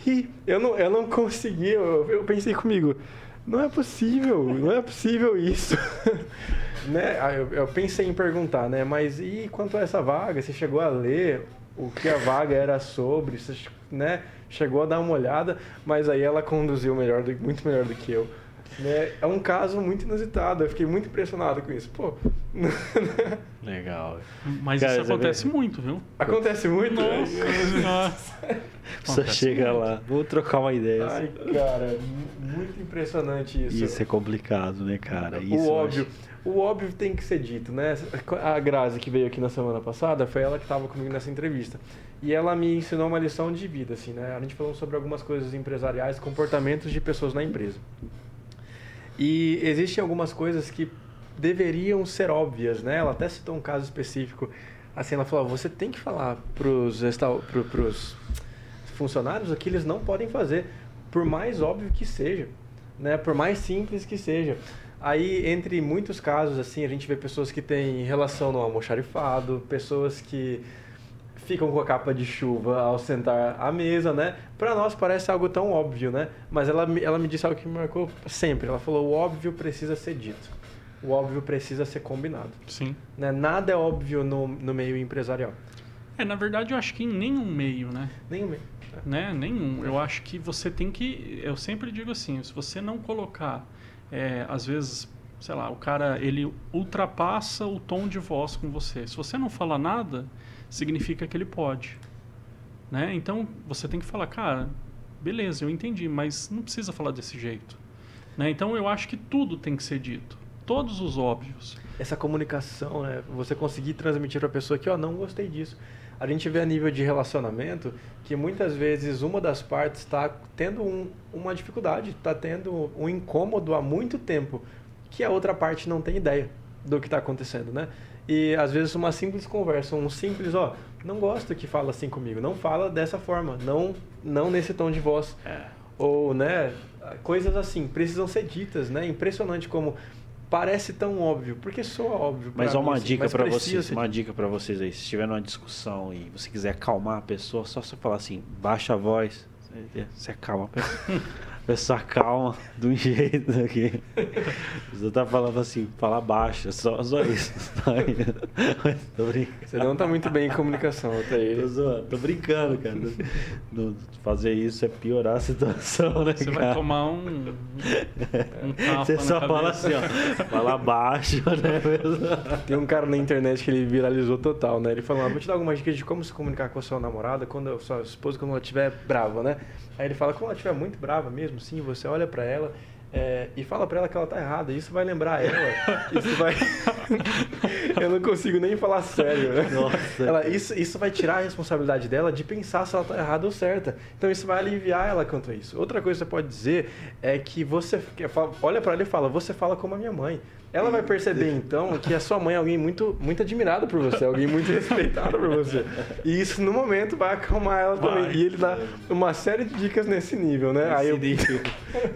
rir. Eu não, eu não consegui, eu, eu pensei comigo, não é possível, não é possível isso. né? Aí Eu, eu pensei em perguntar, né? Mas e quanto a essa vaga? Você chegou a ler o que a vaga era sobre? Você né? chegou a dar uma olhada? Mas aí ela conduziu melhor do- muito melhor do que eu. Né? É um caso muito inusitado. Eu fiquei muito impressionado com isso. Pô, Legal. Mas Cara, isso acontece vê- muito, viu? acontece muito. Nossa. Você Acontece chega muito. lá, vou trocar uma ideia. Ai, cara, mu- muito impressionante isso. Isso é complicado, né, cara? Isso o óbvio. acho- O óbvio tem que ser dito, né? A Grazi, que veio aqui na semana passada, foi ela que estava comigo nessa entrevista. E ela me ensinou uma lição de vida, assim, né? A gente falou sobre algumas coisas empresariais, comportamentos de pessoas na empresa. E existem algumas coisas que deveriam ser óbvias, né? Ela até citou um caso específico. Assim, ela falou: você tem que falar para os funcionários o que eles não podem fazer, por mais óbvio que seja, né? Por mais simples que seja. Aí, entre muitos casos, assim, a gente vê pessoas que têm relação no almoxarifado, pessoas que ficam com a capa de chuva ao sentar à mesa, né? Para nós parece algo tão óbvio, né? Mas ela, me- ela me disse algo que me marcou sempre. Ela falou: o óbvio precisa ser dito, o óbvio precisa ser combinado. Sim. Né? Nada é óbvio no, no meio empresarial. É, na verdade, eu acho que em nenhum meio, né? O meio. né? Nenhum. Eu acho que você tem que. Eu sempre digo assim: se você não colocar, é, às vezes, sei lá, o cara ele ultrapassa o tom de voz com você. Se você não fala nada, significa que ele pode, né? Então você tem que falar, cara, beleza, eu entendi, mas não precisa falar desse jeito, né? Então eu acho que tudo tem que ser dito, todos os óbvios. essa comunicação, né? Você conseguir transmitir para a pessoa que, ó, não gostei disso. A gente vê a nível de relacionamento que muitas vezes uma das partes está tendo um- uma dificuldade, está tendo um incômodo há muito tempo, que a outra parte não tem ideia do que está acontecendo, né? E às vezes uma simples conversa, um simples, ó, não gosto que fala assim comigo, não fala dessa forma, não, não nesse tom de voz. Ou né coisas assim precisam ser ditas né? Impressionante como parece tão óbvio porque soa óbvio Mas mim, uma assim, dica precisa vocês, uma dica para vocês aí. Se estiver numa discussão e você quiser acalmar a pessoa, só você falar assim, baixa a voz, você acalma a pessoa. Pessoa calma, de um jeito aqui. Você tá falando assim, fala baixo, só, só isso. Mas tô brincando. Você não tá muito bem em comunicação, até Tô ele. zoando, tô brincando, cara. Fazer isso é piorar a situação, né, Você cara? vai tomar um, um Você só fala cabeça. assim, ó. Fala baixo, né? Tem um cara na internet que ele viralizou total, né? Ele falou, ah, vou te dar algumas dicas de como se comunicar com a sua namorada, quando a sua esposa, quando ela estiver brava, né? Aí ele fala, quando ela estiver muito brava mesmo, sim, você olha pra ela é, e fala pra ela que ela tá errada. Isso vai lembrar ela. Isso vai... Eu não consigo nem falar sério. né? Nossa. Ela, isso, isso vai tirar a responsabilidade dela de pensar se ela tá errada ou certa. Então isso vai aliviar ela quanto a isso. Outra coisa que você pode dizer é que você fala- olha pra ela e fala, você fala como a minha mãe. Ela vai perceber então que a sua mãe é alguém muito, muito admirado por você, alguém muito respeitado por você. E isso no momento vai acalmar ela também. Vai. E ele dá uma série de dicas nesse nível, né? Aí eu,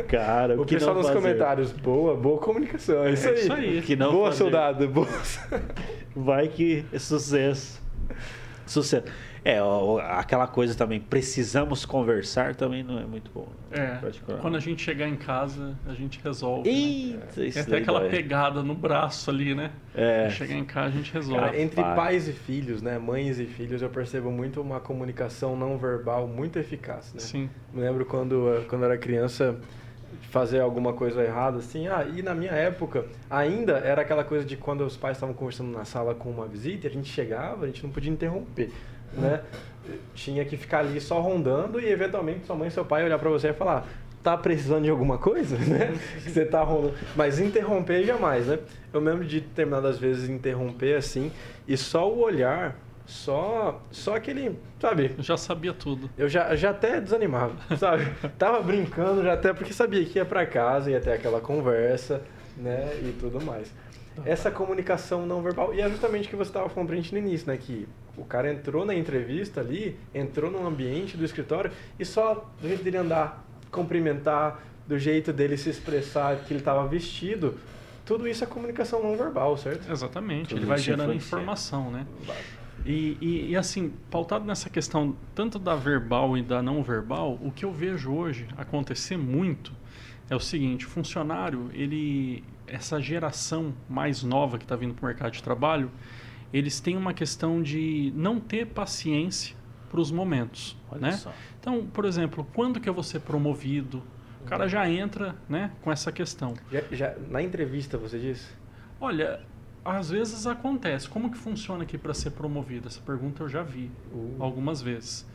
Cara, o, o que pessoal não nos fazer? comentários, boa, boa comunicação. É isso É aí. isso aí. Que não boa, fazer? soldado, boa. Vai que é sucesso. Sucesso. É, aquela coisa também, precisamos conversar também não é muito bom. É, Particular. quando a gente chegar em casa, a gente resolve. né? Eita, Tem isso até daí aquela dói. pegada no braço ali, né? É. Chegar em casa, a gente resolve. Cara, entre pais e filhos, né? Mães e filhos, eu percebo muito uma comunicação não verbal muito eficaz, né? Sim. Me lembro quando, eh, quando era criança fazer alguma coisa errada, assim, ah, e na minha época ainda era aquela coisa de quando os pais estavam conversando na sala com uma visita, a gente chegava, a gente não podia interromper, né? Tinha que ficar ali só rondando e eventualmente sua mãe e seu pai olhar pra você e falar tá precisando de alguma coisa, né? Que você tá rondando. Mas interromper jamais, né? Eu lembro de determinadas vezes interromper assim e só o olhar, só só aquele, sabe? Eu já sabia tudo. Eu já, já até desanimava, sabe? Tava brincando já até porque sabia que ia pra casa, ia ter aquela conversa, né? E tudo mais. Essa comunicação não verbal. E é justamente o que você estava falando pra gente no início, né? Que o cara entrou na entrevista ali, entrou no ambiente do escritório e só do jeito dele andar, cumprimentar, do jeito dele se expressar, que ele estava vestido, tudo isso é comunicação não verbal, certo? Exatamente. Tudo Ele vai isso gerando influencia. informação, né? E, e, e, assim, pautado nessa questão tanto da verbal e da não verbal, o que eu vejo hoje acontecer muito é o seguinte: o funcionário, ele, essa geração mais nova que está vindo para o mercado de trabalho, eles têm uma questão de não ter paciência para os momentos, Olha né? só. Então, por exemplo, quando que eu vou ser promovido? O cara já entra, né, com essa questão. Já, já- na entrevista você disse? Olha, às vezes acontece. Como que funciona aqui para ser promovido? Essa pergunta eu já vi Uh. algumas vezes.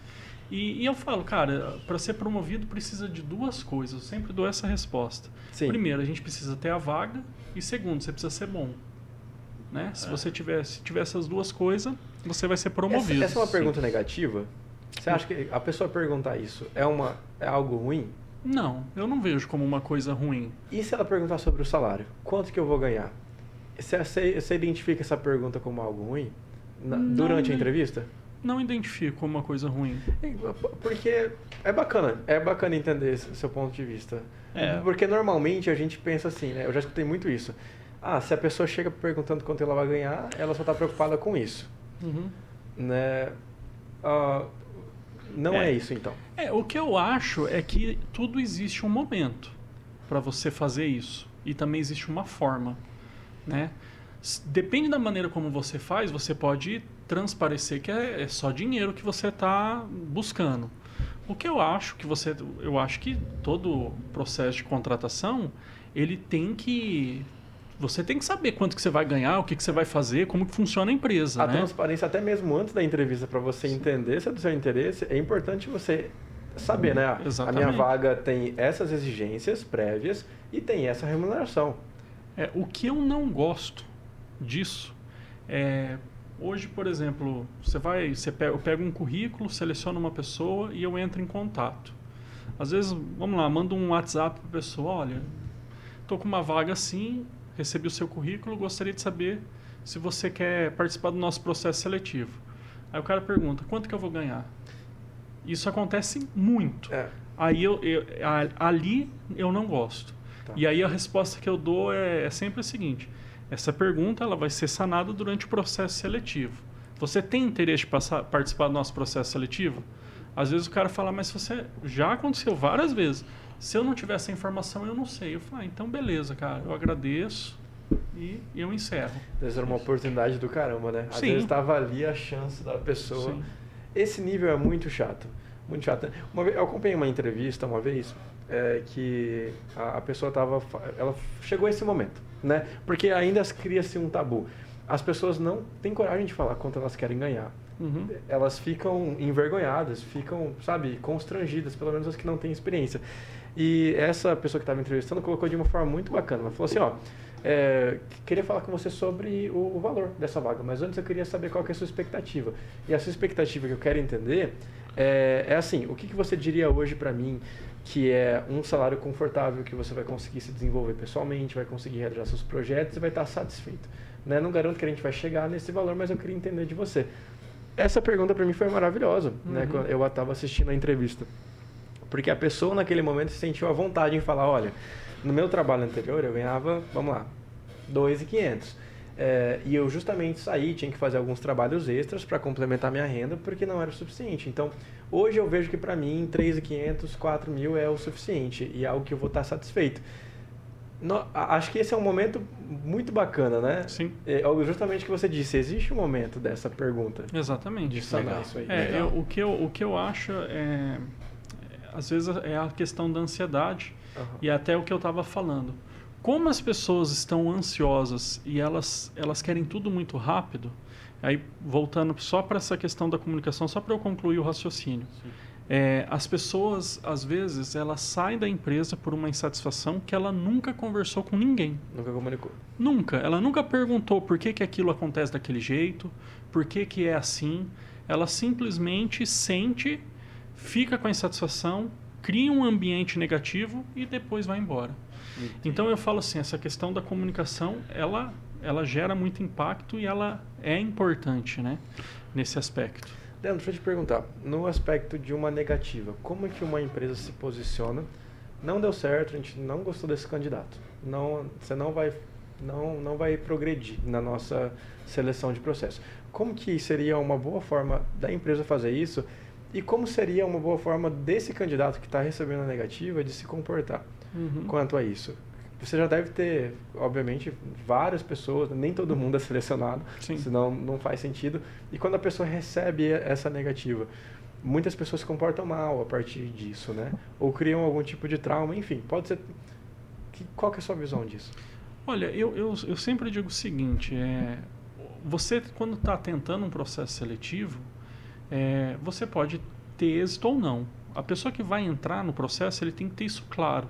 E, e eu falo, cara, para ser promovido precisa de duas coisas. Eu sempre dou essa resposta. Sim. Primeiro, a gente precisa ter a vaga. E segundo, você precisa ser bom. Né? Se você tiver, se tiver essas duas coisas, você vai ser promovido. Essa, essa é uma pergunta negativa? Você acha que a pessoa perguntar isso é, uma, é algo ruim? Não, eu não vejo como uma coisa ruim. E se ela perguntar sobre o salário? Quanto que eu vou ganhar? Você, você, você identifica essa pergunta como algo ruim? Na- Não, durante a né? entrevista? Não identifico como uma coisa ruim. Porque é bacana, é bacana entender esse seu ponto de vista. É. Porque normalmente a gente pensa assim, né? Eu já escutei muito isso. Ah, se a pessoa chega perguntando quanto ela vai ganhar, ela só está preocupada com isso. Uhum. Né? Ah, não é. É. isso então. É, o que eu acho é que tudo existe um momento para você fazer isso. E também existe uma forma, né? Depende da maneira como você faz, você pode transparecer que é, é só dinheiro que você está buscando. O que eu acho que você, eu acho que todo processo de contratação, ele tem que você tem que saber quanto que você vai ganhar, o que, que você vai fazer, como que funciona a empresa, A né? transparência, até mesmo antes da entrevista, para você entender se é do seu interesse, é importante você saber, né? A Exatamente. minha vaga tem essas exigências prévias e tem essa remuneração. É, o que eu não gosto disso é hoje, por exemplo, você vai, você pega, eu pego um currículo, seleciono uma pessoa e eu entro em contato. Às vezes, vamos lá, mando um WhatsApp para a pessoa, olha, estou com uma vaga assim, recebi o seu currículo, gostaria de saber se você quer participar do nosso processo seletivo. Aí o cara pergunta, quanto que eu vou ganhar? Isso acontece muito. É. Aí eu, eu- ali eu não gosto. Tá. E aí a resposta que eu dou é, é sempre a seguinte: essa pergunta ela vai ser sanada durante o processo seletivo. Você tem interesse de passar, participar do nosso processo seletivo? Às vezes o cara fala, mas você já aconteceu várias vezes. Se eu não tiver essa informação, eu não sei. Eu falo, ah, então beleza, cara, eu agradeço e eu encerro. Vezes era uma oportunidade do caramba, né? Às Sim. vezes estava ali a chance da pessoa. Sim. Esse nível é muito chato. Muito chato. Uma vez, eu acompanhei uma entrevista uma vez é, que a, a pessoa estava. Ela chegou a esse momento, né? Porque ainda cria-se um tabu. As pessoas não têm coragem de falar quanto elas querem ganhar. Uhum. Elas ficam envergonhadas, ficam, sabe, constrangidas, pelo menos as que não têm experiência. E essa pessoa que estava entrevistando colocou de uma forma muito bacana. Ela falou assim, ó, é, queria falar com você sobre o, o, valor dessa vaga, mas antes eu queria saber qual que é a sua expectativa. E a sua expectativa que eu quero entender é, é assim, o que, que você diria hoje para mim que é um salário confortável, que você vai conseguir se desenvolver pessoalmente, vai conseguir realizar seus projetos e vai estar satisfeito. Né? Não garanto que a gente vai chegar nesse valor, mas eu queria entender de você. Essa pergunta para mim foi maravilhosa, uhum. né? Quando eu estava assistindo a entrevista. Porque a pessoa naquele momento se sentiu à vontade em falar, olha, no meu trabalho anterior eu ganhava, vamos lá, 2.500. É, e eu justamente saí, tinha que fazer alguns trabalhos extras para complementar minha renda, porque não era o suficiente. Então, hoje eu vejo que para mim 3.500, 4.000 é o suficiente e é algo que eu vou estar satisfeito. No, acho que esse é um momento muito bacana, né? Sim. É, justamente o que você disse, existe um momento dessa pergunta. Exatamente. De sanar isso aí. É, eu, o, que eu, o que eu acho é, às vezes, é a questão da ansiedade uhum. e até o que eu estava falando. Como as pessoas estão ansiosas e elas, elas querem tudo muito rápido, aí voltando só para essa questão da comunicação, só para eu concluir o raciocínio. É, as pessoas, às vezes, elas saem da empresa por uma insatisfação que ela nunca conversou com ninguém. Nunca comunicou. Nunca. Ela nunca perguntou por que, que aquilo acontece daquele jeito, por que, que é assim. Ela simplesmente sente, fica com a insatisfação, cria um ambiente negativo e depois vai embora. Entendi. Então eu falo assim, essa questão da comunicação, ela, ela gera muito impacto e ela é importante, né, nesse aspecto. Leandro, deixa eu te perguntar, no aspecto de uma negativa, como é que uma empresa se posiciona? Não deu certo, a gente não gostou desse candidato. Não, você não vai, não, não vai progredir na nossa seleção de processo. Como que seria uma boa forma da empresa fazer isso? E como seria uma boa forma desse candidato que está recebendo a negativa de se comportar uhum. quanto a isso? Você já deve ter, obviamente, várias pessoas, nem todo mundo é selecionado, Sim. senão não faz sentido. E quando a pessoa recebe essa negativa, muitas pessoas se comportam mal a partir disso, né? Ou criam algum tipo de trauma, enfim, pode ser. Qual que é a sua visão disso? Olha, eu, eu, eu sempre digo o seguinte: é, você, quando está tentando um processo seletivo, é, você pode ter êxito ou não. A pessoa que vai entrar no processo, ele tem que ter isso claro.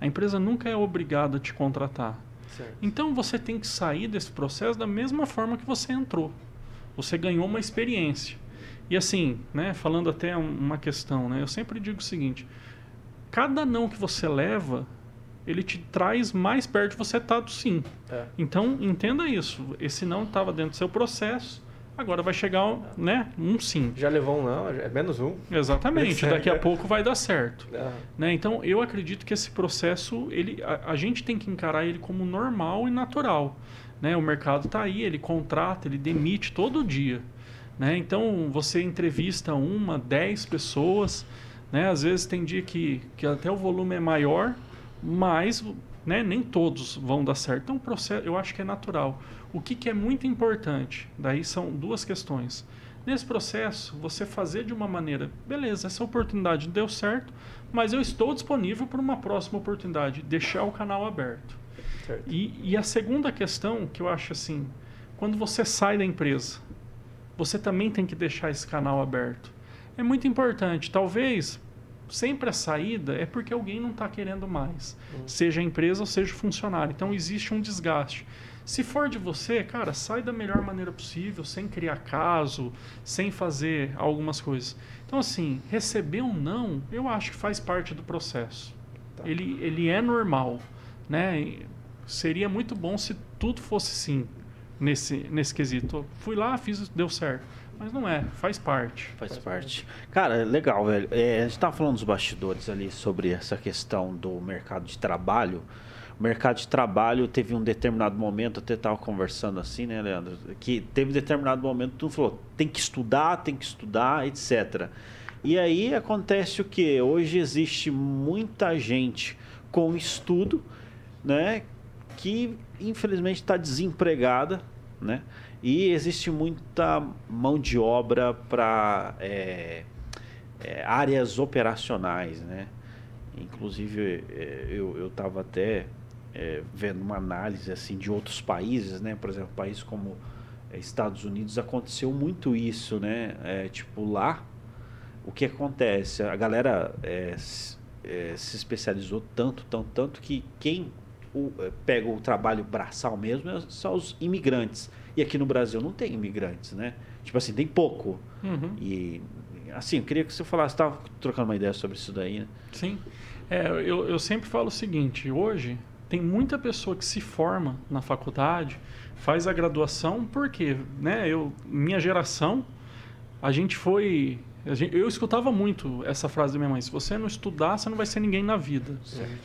A empresa nunca é obrigada a te contratar. Certo. Então você tem que sair desse processo da mesma forma que você entrou. Você ganhou uma experiência. E assim, né, falando até uma questão, né, eu sempre digo o seguinte: cada não que você leva, ele te traz mais perto de você estar tá do sim. É. Então entenda isso. Esse não estava dentro do seu processo Agora vai chegar né, um sim. Já levou um não, é menos um. Exatamente, daqui a pouco vai dar certo. Ah. Né? Então eu acredito que esse processo, ele, a, a, gente tem que encarar ele como normal e natural. Né? O mercado está aí, ele contrata, ele demite todo dia. Né? Então você entrevista uma, dez pessoas, né? às vezes tem dia que, que até o volume é maior, mas né, nem todos vão dar certo. Então, processo, eu acho que é natural. O que, que é muito importante? Daí são duas questões. Nesse processo, você fazer de uma maneira, beleza, essa oportunidade deu certo, mas eu estou disponível para uma próxima oportunidade, deixar o canal aberto. E, e a segunda questão que eu acho assim, quando você sai da empresa, você também tem que deixar esse canal aberto. É muito importante. Talvez sempre a saída é porque alguém não está querendo mais, uhum. seja a empresa ou seja o funcionário. Então existe um desgaste. Se for de você, cara, sai da melhor maneira possível, sem criar caso, sem fazer algumas coisas. Então, assim, receber um não, eu acho que faz parte do processo. Tá. Ele, ele é normal, né? Seria muito bom se tudo fosse sim nesse, nesse quesito. Fui lá, fiz, deu certo. Mas não é, faz parte. Faz, faz parte. parte. Cara, legal, velho. É, a gente estava falando dos bastidores ali sobre essa questão do mercado de trabalho. O mercado de trabalho teve um determinado momento, até estava conversando assim, né, Leandro? Que teve um determinado momento, tu falou, tem que estudar, tem que estudar, etc. E aí acontece o que? Hoje existe muita gente com estudo, né? Que infelizmente está desempregada, né? E existe muita mão de obra para é, é, áreas operacionais, né? Inclusive, é, eu estava até é, vendo uma análise assim de outros países, né? Por exemplo, países como é, Estados Unidos aconteceu muito isso, né? É, tipo lá, o que acontece? A galera é, se, é, se especializou tanto, tanto, tanto que quem o, pega o trabalho braçal mesmo são os imigrantes. E aqui no Brasil não tem imigrantes, né? Tipo assim, tem pouco. Uhum. E assim, eu queria que você falasse, estava trocando uma ideia sobre isso daí, né? Sim. É, eu, eu sempre falo o seguinte: hoje tem muita pessoa que se forma na faculdade, faz a graduação, porque, né? Eu, minha geração, a gente foi. eu escutava muito essa frase da minha mãe: se você não estudar, você não vai ser ninguém na vida.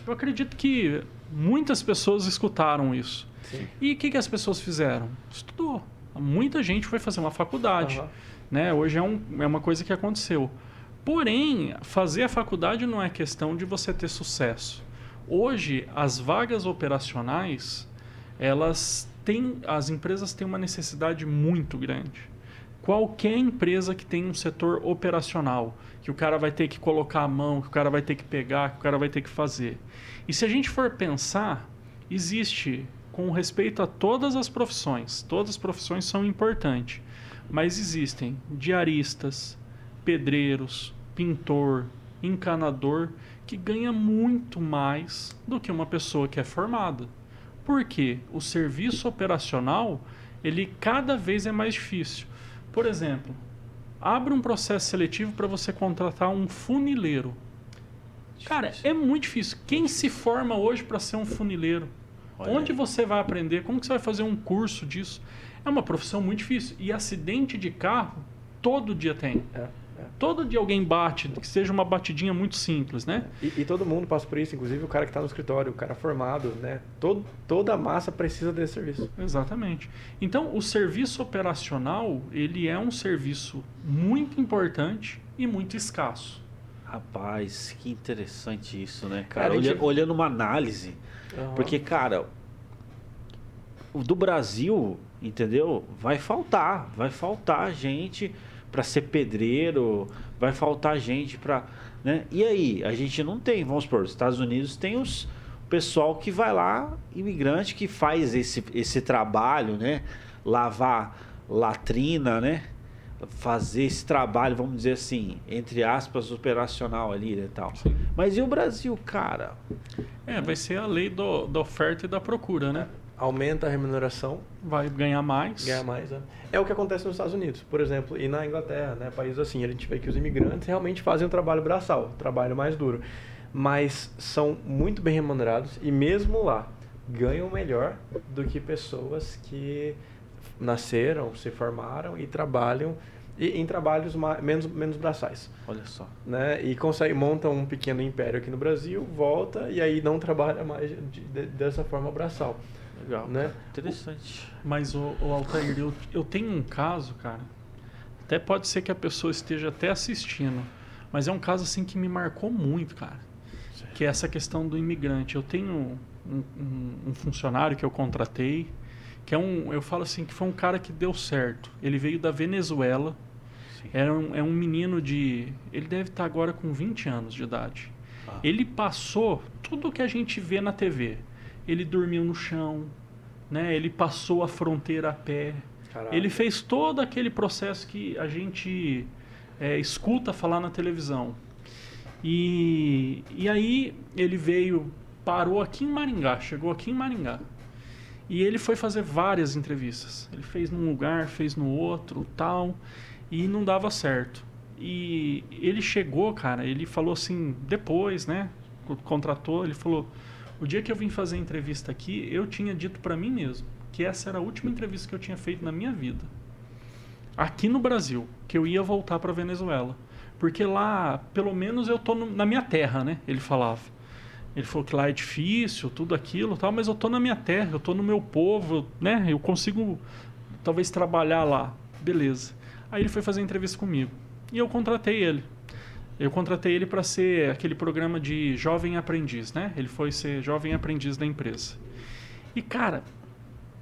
Eu acredito que muitas pessoas escutaram isso. Sim. E o que, que as pessoas fizeram? Estudou. Muita gente foi fazer uma faculdade. Aham. Né? Hoje é, um, é uma coisa que aconteceu. Porém, fazer a faculdade não é questão de você ter sucesso. Hoje, as vagas operacionais, elas têm, as empresas têm uma necessidade muito grande. Qualquer empresa que tem um setor operacional, que o cara vai ter que colocar a mão, que o cara vai ter que pegar, que o cara vai ter que fazer. E se a gente for pensar, existe, com respeito a todas as profissões, todas as profissões são importantes, mas existem diaristas, pedreiros, pintor, encanador, que ganha muito mais do que uma pessoa que é formada. Porque o serviço operacional, ele cada vez é mais difícil. Por exemplo, abre um processo seletivo para você contratar um funileiro. Cara, é muito difícil. Quem se forma hoje para ser um funileiro? Olha Onde aí. você vai aprender? Como que você vai fazer um curso disso? É uma profissão muito difícil. E acidente de carro, todo dia tem. É, é. Todo dia alguém bate, que seja uma batidinha muito simples, né? E, e todo mundo passa por isso, inclusive o cara que está no escritório, o cara formado, né? Todo, toda a massa precisa desse serviço. Exatamente. Então, o serviço operacional, ele é um serviço muito importante e muito escasso. Rapaz, que interessante isso, né, cara? Cara, a gente- Olha- Olhando uma análise. Porque, cara, o do Brasil, entendeu? Vai faltar. Vai faltar gente para ser pedreiro, vai faltar gente para. Né? E aí, a gente não tem, vamos supor, os Estados Unidos tem os pessoal que vai lá, imigrante, que faz esse, esse trabalho, né? Lavar latrina, né? Fazer esse trabalho, vamos dizer assim, entre aspas, operacional ali né, e tal. Mas e o Brasil, cara? É, vai ser a lei do, da oferta e da procura, né? Aumenta a remuneração, Vai ganhar mais. ganha mais. Né? É o que acontece nos Estados Unidos, por exemplo, e na Inglaterra, né? Países assim, a gente vê que os imigrantes realmente fazem um trabalho braçal, um trabalho mais duro. Mas são muito bem remunerados e mesmo lá ganham melhor do que pessoas que nasceram, se formaram e trabalham e, em trabalhos menos, menos braçais. Olha só. né? E consegue monta um pequeno império aqui no Brasil, volta e aí não trabalha mais de- de- dessa forma braçal, Legal. né? Interessante. Mas, o, o Altair, eu, eu tenho um caso, cara. Até pode ser que a pessoa esteja até assistindo. Mas é um caso assim que me marcou muito, cara. Que é essa questão do imigrante. Eu tenho um, um- um funcionário que eu contratei, que é um. Eu falo assim, que foi um cara que deu certo. Ele veio da Venezuela. Sim. Era um, é um menino de. Ele deve estar agora com 20 anos de idade. Ah. Ele passou tudo que a gente vê na TV. Ele dormiu no chão, né? Ele passou a fronteira a pé. Caralho. Ele fez todo aquele processo que a gente é, escuta falar na televisão. E, e aí ele veio, parou aqui em Maringá, chegou aqui em Maringá. E ele foi fazer várias entrevistas. Ele fez num lugar, fez no outro, tal, e não dava certo. E ele chegou, cara, ele falou assim, depois, né? co- Contratou, ele falou: o dia que eu vim fazer a entrevista aqui, eu tinha dito pra mim mesmo que essa era a última entrevista que eu tinha feito na minha vida. Aqui no Brasil, que eu ia voltar pra Venezuela. Porque lá, pelo menos eu tô no- na minha terra, né? Ele falava. Ele falou que lá é difícil, tudo aquilo, tal, mas eu tô na minha terra, eu tô no meu povo, né? Eu consigo talvez trabalhar lá. Beleza. Aí ele foi fazer entrevista comigo. E eu contratei ele. Eu contratei ele para ser aquele programa de jovem aprendiz, né? Ele foi ser jovem aprendiz da empresa. E cara,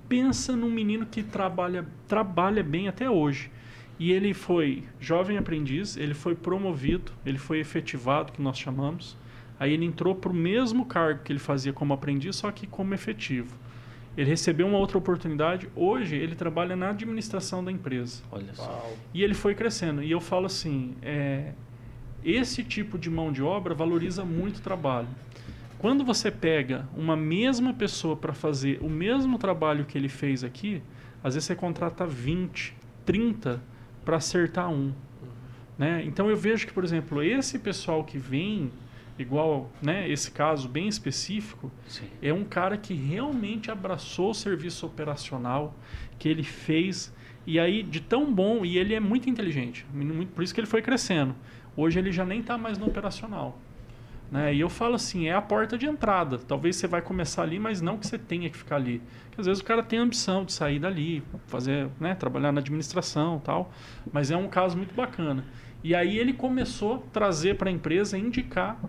pensa num menino que trabalha trabalha bem até hoje. E ele foi jovem aprendiz, ele foi promovido, ele foi efetivado, que nós chamamos. Aí ele entrou para o mesmo cargo que ele fazia como aprendiz, só que como efetivo. Ele recebeu uma outra oportunidade. Hoje ele trabalha na administração da empresa. Olha só. Uau. E ele foi crescendo. E eu falo assim, é, esse tipo de mão de obra valoriza muito o trabalho. Quando você pega uma mesma pessoa para fazer o mesmo trabalho que ele fez aqui, às vezes você contrata 20, 30 para acertar um. Né? Então eu vejo que, por exemplo, esse pessoal que vem, igual né, esse caso bem específico, Sim. é um cara que realmente abraçou o serviço operacional, que ele fez, e aí de tão bom, e ele é muito inteligente, por isso que ele foi crescendo. Hoje ele já nem está mais no operacional. Né? E eu falo assim, é a porta de entrada. Talvez você vai começar ali, mas não que você tenha que ficar ali. Porque às vezes o cara tem a ambição de sair dali, fazer, né, trabalhar na administração, tal. Mas é um caso muito bacana. E aí ele começou a trazer para a empresa, indicar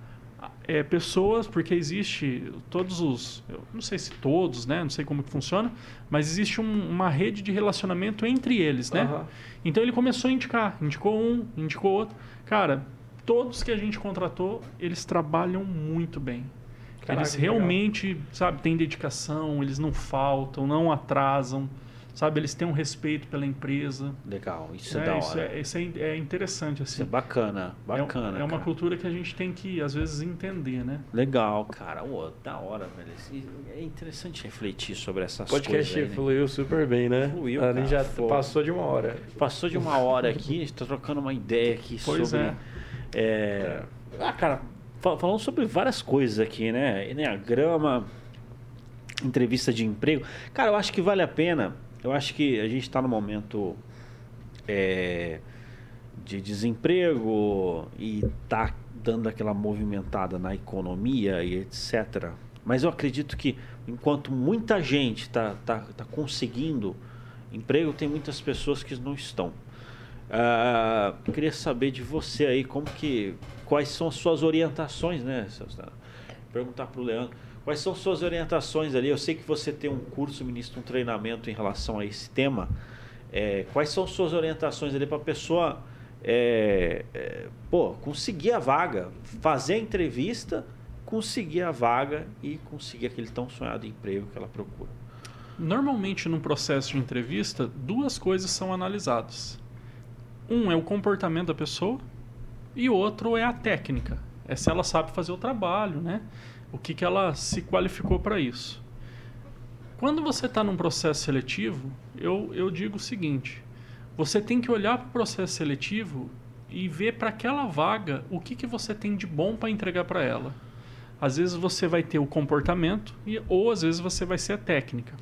é, pessoas, porque existe todos os, eu não sei se todos, né, não sei como que funciona, mas existe um- uma rede de relacionamento entre eles, né? Aham. Então ele começou a indicar, indicou um, indicou outro. Cara, todos que a gente contratou, eles trabalham muito bem. Caraca, eles que legal. realmente, sabe, têm dedicação, eles não faltam, não atrasam, sabe, eles têm um respeito pela empresa. Legal, isso é, É, da isso, hora. é, isso é, é interessante Isso é assim. bacana, É bacana. É, uma cara. cultura que a gente tem que às vezes entender, né? Legal, cara. Ô, da hora, velho. É interessante refletir sobre essas O podcast coisas. aí, né? fluiu super bem, né? Fluiu, a cara, gente já pô. passou de uma hora. Passou de uma hora aqui, a gente tá trocando uma ideia aqui Pois sobre. é. é, Ah, cara, fa- falando sobre várias coisas aqui, né? Enneagrama, entrevista de emprego. Cara, eu acho que vale a pena. Eu acho que a gente está no momento é, de desemprego e tá dando aquela movimentada na economia e etc. Mas eu acredito que enquanto muita gente está tá, tá conseguindo emprego, tem muitas pessoas que não estão. Ah, queria saber de você aí como que quais são as suas orientações, né? Perguntar para o Leandro quais são suas orientações ali. Eu sei que você tem um curso, ministra um treinamento em relação a esse tema. É, quais são suas orientações ali para a pessoa é, é, pô, conseguir a vaga, fazer a entrevista, conseguir a vaga e conseguir aquele tão sonhado emprego que ela procura? Normalmente, num processo de entrevista, duas coisas são analisadas. Um é o comportamento da pessoa e outro é a técnica. É se ela sabe fazer o trabalho, né? O que, que ela se qualificou para isso. Quando você está num processo seletivo, eu, eu digo o seguinte: você tem que olhar para o processo seletivo e ver para aquela vaga o que, que você tem de bom para entregar para ela. Às vezes você vai ter o comportamento e, ou às vezes você vai ser a técnica.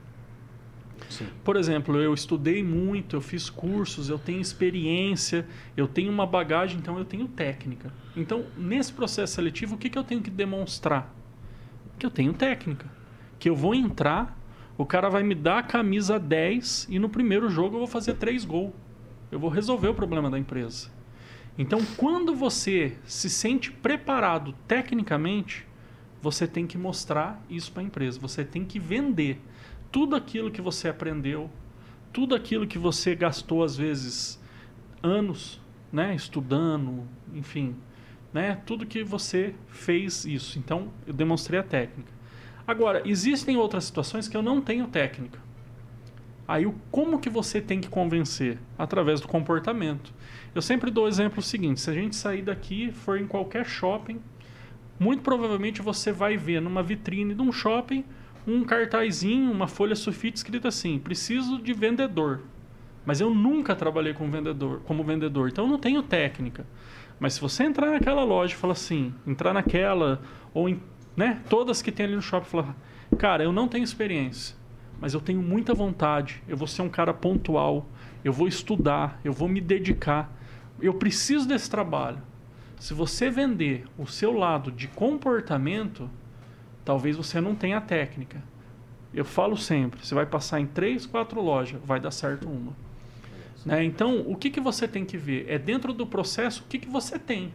Sim. Por exemplo, eu estudei muito, eu fiz cursos, eu tenho experiência, eu tenho uma bagagem, então eu tenho técnica. Então, nesse processo seletivo, o que, que eu tenho que demonstrar? Que eu tenho técnica. Que eu vou entrar, o cara vai me dar a camisa 10 e no primeiro jogo eu vou fazer 3 gols. Eu vou resolver o problema da empresa. Então, quando você se sente preparado tecnicamente, você tem que mostrar isso para a empresa. Você tem que vender tudo aquilo que você aprendeu, tudo aquilo que você gastou às vezes anos, né, estudando, enfim, né, tudo que você fez isso. Então, eu demonstrei a técnica. Agora, existem outras situações que eu não tenho técnica. Aí, como que você tem que convencer? Através do comportamento. Eu sempre dou o exemplo seguinte: se a gente sair daqui, for em qualquer shopping, muito provavelmente você vai ver numa vitrine de um shopping um cartazinho, uma folha sulfite escrito assim: preciso de vendedor. Mas eu nunca trabalhei com vendedor, como vendedor, então eu não tenho técnica. Mas se você entrar naquela loja e falar assim, entrar naquela, ou em né, todas que tem ali no shopping, falar: cara, eu não tenho experiência, mas eu tenho muita vontade, eu vou ser um cara pontual, eu vou estudar, eu vou me dedicar, eu preciso desse trabalho. Se você vender o seu lado de comportamento, talvez você não tenha técnica. Eu falo sempre, você vai passar em três, quatro lojas, vai dar certo uma. Né? Então, o que, que você tem que ver? É dentro do processo o que, que você tem.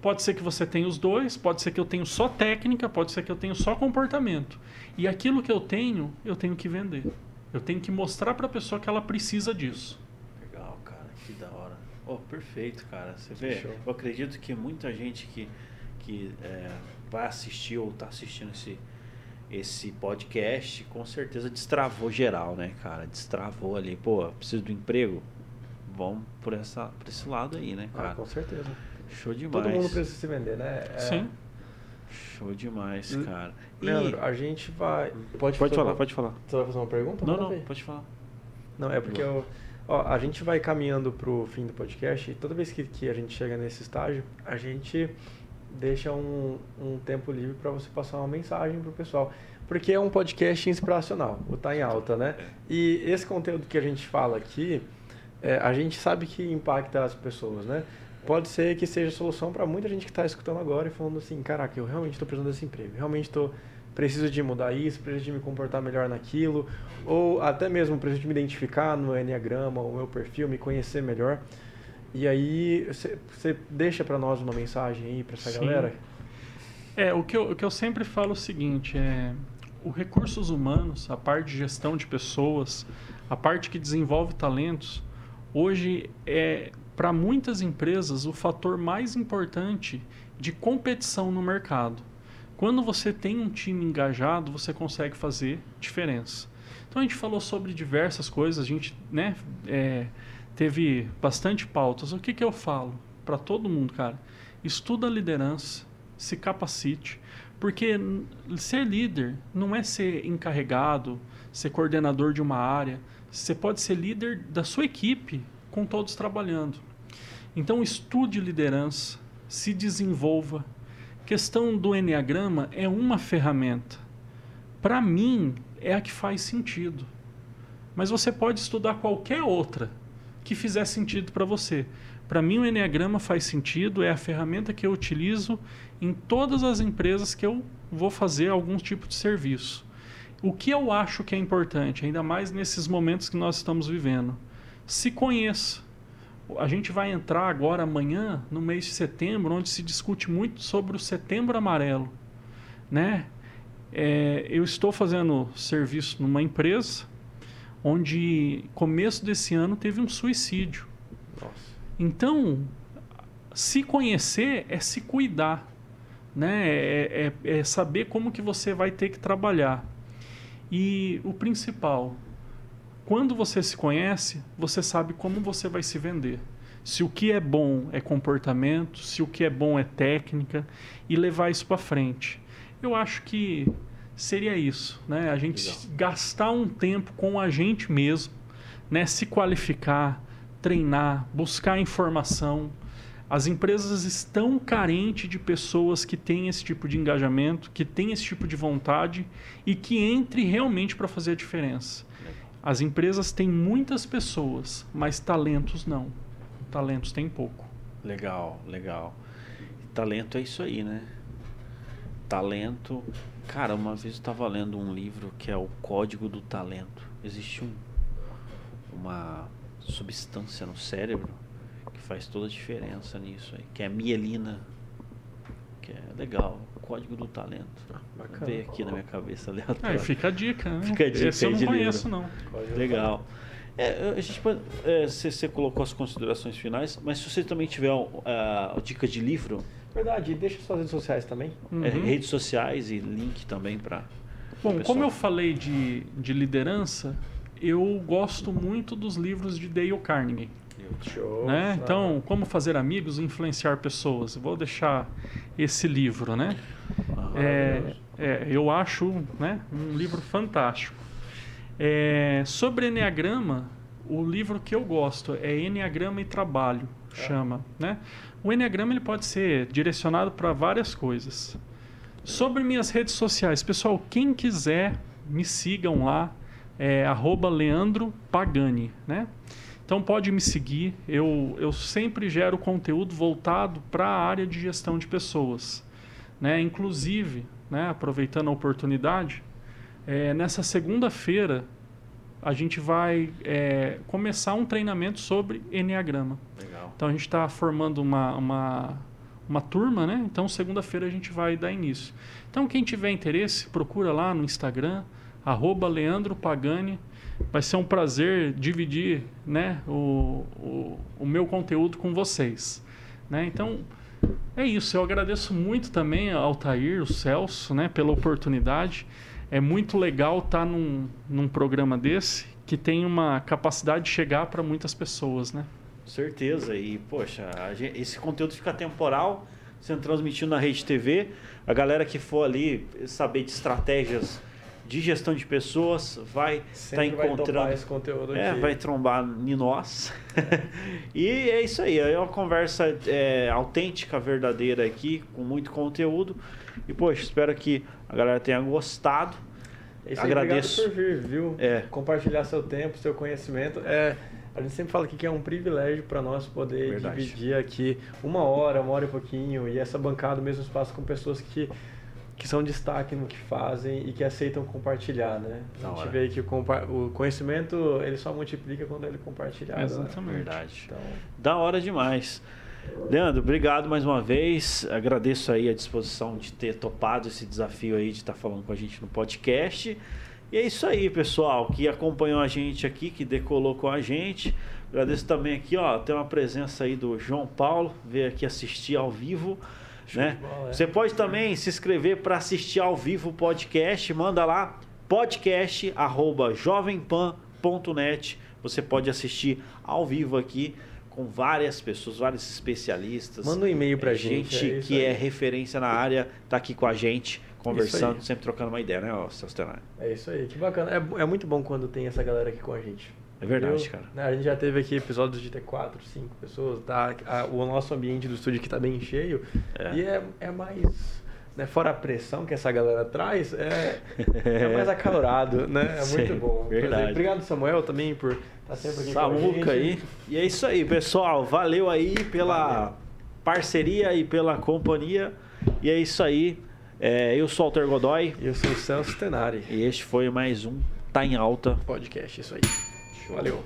Pode ser que você tenha os dois, pode ser que eu tenha só técnica, pode ser que eu tenha só comportamento. E aquilo que eu tenho, eu tenho que vender. Eu tenho que mostrar para a pessoa que ela precisa disso. Legal, cara, que da hora. Oh, perfeito, cara. Você vê, Show. eu acredito que muita gente que, que é, vai assistir ou está assistindo esse, esse podcast, com certeza destravou geral, né, cara? Destravou ali. Pô, preciso do emprego? Vamos por, essa, por esse lado aí, né, Ah, cara? com certeza. Show demais. Todo mundo precisa se vender, né? É, Sim. Show demais, L- cara. E- Leandro, a gente vai. Pode Pode, falar, uma- pode falar. Você vai fazer uma pergunta? Não, não, ver. pode falar. Não, é porque eu, ó, a gente vai caminhando pro fim do podcast e toda vez que, que a gente chega nesse estágio, a gente deixa um, um tempo livre para você passar uma mensagem pro pessoal. Porque é um podcast inspiracional, o Tá em Alta, né? E esse conteúdo que a gente fala aqui, é, a gente sabe que impacta as pessoas, né? Pode ser que seja solução para muita gente que está escutando agora e falando assim, caraca, eu realmente estou precisando desse emprego, realmente estou preciso de mudar isso, preciso de me comportar melhor naquilo, ou até mesmo preciso de me identificar no Enneagrama, o meu perfil, me conhecer melhor. E aí, você deixa para nós uma mensagem aí para essa Sim. galera? É, o que, eu, o que eu sempre falo é o seguinte, é o recursos humanos, a parte de gestão de pessoas, a parte que desenvolve talentos, hoje é para muitas empresas o fator mais importante de competição no mercado. Quando você tem um time engajado, você consegue fazer diferença. Então a gente falou sobre diversas coisas, a gente né, é, teve bastante pautas. O que, que eu falo para todo mundo, cara? Estuda a liderança, se capacite, porque ser líder não é ser encarregado, ser coordenador de uma área. Você pode ser líder da sua equipe, com todos trabalhando. Então estude liderança, se desenvolva. Questão do enneagrama é uma ferramenta. Para mim é a que faz sentido. Mas você pode estudar qualquer outra que fizer sentido para você. Para mim, o Enneagrama faz sentido, é a ferramenta que eu utilizo em todas as empresas que eu vou fazer algum tipo de serviço. O que eu acho que é importante, ainda mais nesses momentos que nós estamos vivendo, se conheça. A gente vai entrar agora, amanhã, no mês de setembro, onde se discute muito sobre o setembro amarelo. Né? É, eu estou fazendo serviço numa empresa onde começo desse ano teve um suicídio. Nossa. Então, se conhecer é se cuidar, né? É, é- é saber como que você vai ter que trabalhar. E o principal, quando você se conhece, você sabe como você vai se vender. Se o que é bom é comportamento, se o que é bom é técnica e levar isso para frente. Eu acho que seria isso, né? A gente Legal. gastar um tempo com a gente mesmo, né? Se qualificar, treinar, buscar informação. As empresas estão carentes de pessoas que têm esse tipo de engajamento, que têm esse tipo de vontade e que entre realmente para fazer a diferença. As empresas têm muitas pessoas, mas talentos não. Talentos tem pouco. Legal, legal. Talento é isso aí, né? Talento. Cara, uma vez eu estava lendo um livro que é o Código do Talento. Existe um, uma substância no cérebro que faz toda a diferença nisso aí, que é a mielina. Que é legal, Código do Talento. Bacana. Veio aqui na minha cabeça Aí aleatório. fica a dica, né? Fica a dica Esse eu não conheço, livro. não. Pode Legal. É, a gente pode, é, você, você colocou as considerações finais, mas se você também tiver uh, dica de livro, Verdade, e deixa suas redes sociais também. Uhum. é, redes sociais e link também para. Bom, pessoal. como eu falei de, de liderança, eu gosto muito dos livros de Dale Carnegie. Show. né? Ah, Então, como fazer amigos e influenciar pessoas. Vou deixar esse livro, né? É, é, eu acho né, um livro fantástico. É, sobre Enneagrama, o livro que eu gosto é Enneagrama e Trabalho, chama. Né? O Enneagrama ele pode ser direcionado para várias coisas. Sobre minhas redes sociais, pessoal, quem quiser, me sigam lá, é arroba Leandro Pagani, né? Então pode me seguir, eu, eu sempre gero conteúdo voltado para a área de gestão de pessoas. Né? Inclusive, né, aproveitando a oportunidade, é, nessa segunda-feira a gente vai é, começar um treinamento sobre Enneagrama. Legal. Então a gente está formando uma, uma, uma turma, né? Então, segunda-feira a gente vai dar início. Então, quem tiver interesse, procura lá no Instagram, arroba Leandro Pagani. Vai ser um prazer dividir né, o, o, o meu conteúdo com vocês. Né? Então, é isso. Eu agradeço muito também ao Tair, o Celso, né, pela oportunidade. É muito legal estar num, num programa desse que tem uma capacidade de chegar para muitas pessoas, né? Certeza. E, poxa, gente, esse conteúdo fica temporal, sendo transmitido na Rede TV. A galera que for ali saber de estratégias de gestão de pessoas vai estar tá encontrando vai esse conteúdo é, aqui. vai trombar em nós e é isso aí é uma conversa é, autêntica verdadeira aqui com muito conteúdo e poxa espero que a galera tenha gostado é isso aí, agradeço por vir viu é. compartilhar seu tempo seu conhecimento é a gente sempre fala aqui que é um privilégio para nós poder Verdade. dividir aqui uma hora, uma hora e pouquinho, e essa bancada, o mesmo espaço com pessoas que que são destaque no que fazem e que aceitam compartilhar, né? A gente vê que o, o, conhecimento ele só multiplica quando ele é compartilhado. Né? Exatamente. Né? Verdade. Então... Da hora demais. Leandro, obrigado mais uma vez. Agradeço aí a disposição de ter topado esse desafio aí de estar falando com a gente no podcast. E é isso aí, pessoal, que acompanhou a gente aqui, que decolou com a gente. Agradeço também aqui, ó, tem uma presença aí do João Paulo, veio aqui assistir ao vivo. Né? Bola, é. Você pode também se inscrever para assistir ao vivo o podcast, manda lá podcast@jovempan.net. Você pode assistir ao vivo aqui com várias pessoas, vários especialistas. Manda um e-mail para é, gente. Gente é que aí. é referência na área, tá aqui com a gente, conversando, sempre trocando uma ideia, né, Celso É isso aí, que bacana. É, é muito bom quando tem essa galera aqui com a gente. É verdade, cara. Né, a gente já teve aqui episódios de ter quatro, cinco pessoas, tá? o nosso ambiente do estúdio aqui tá bem cheio. É. E é, é mais. Né, fora a pressão que essa galera traz, é, é mais acalorado, né? É muito bom. Verdade. Obrigado, Samuel, também por estar tá sempre aqui Samuca com a aí. E é isso aí, pessoal. Valeu aí pela Valeu. parceria e pela companhia. E é isso aí. É, eu sou o Alter Godoy. E eu sou o Celso Tenari. E este foi mais um Tá em Alta podcast. Isso aí. Valeu.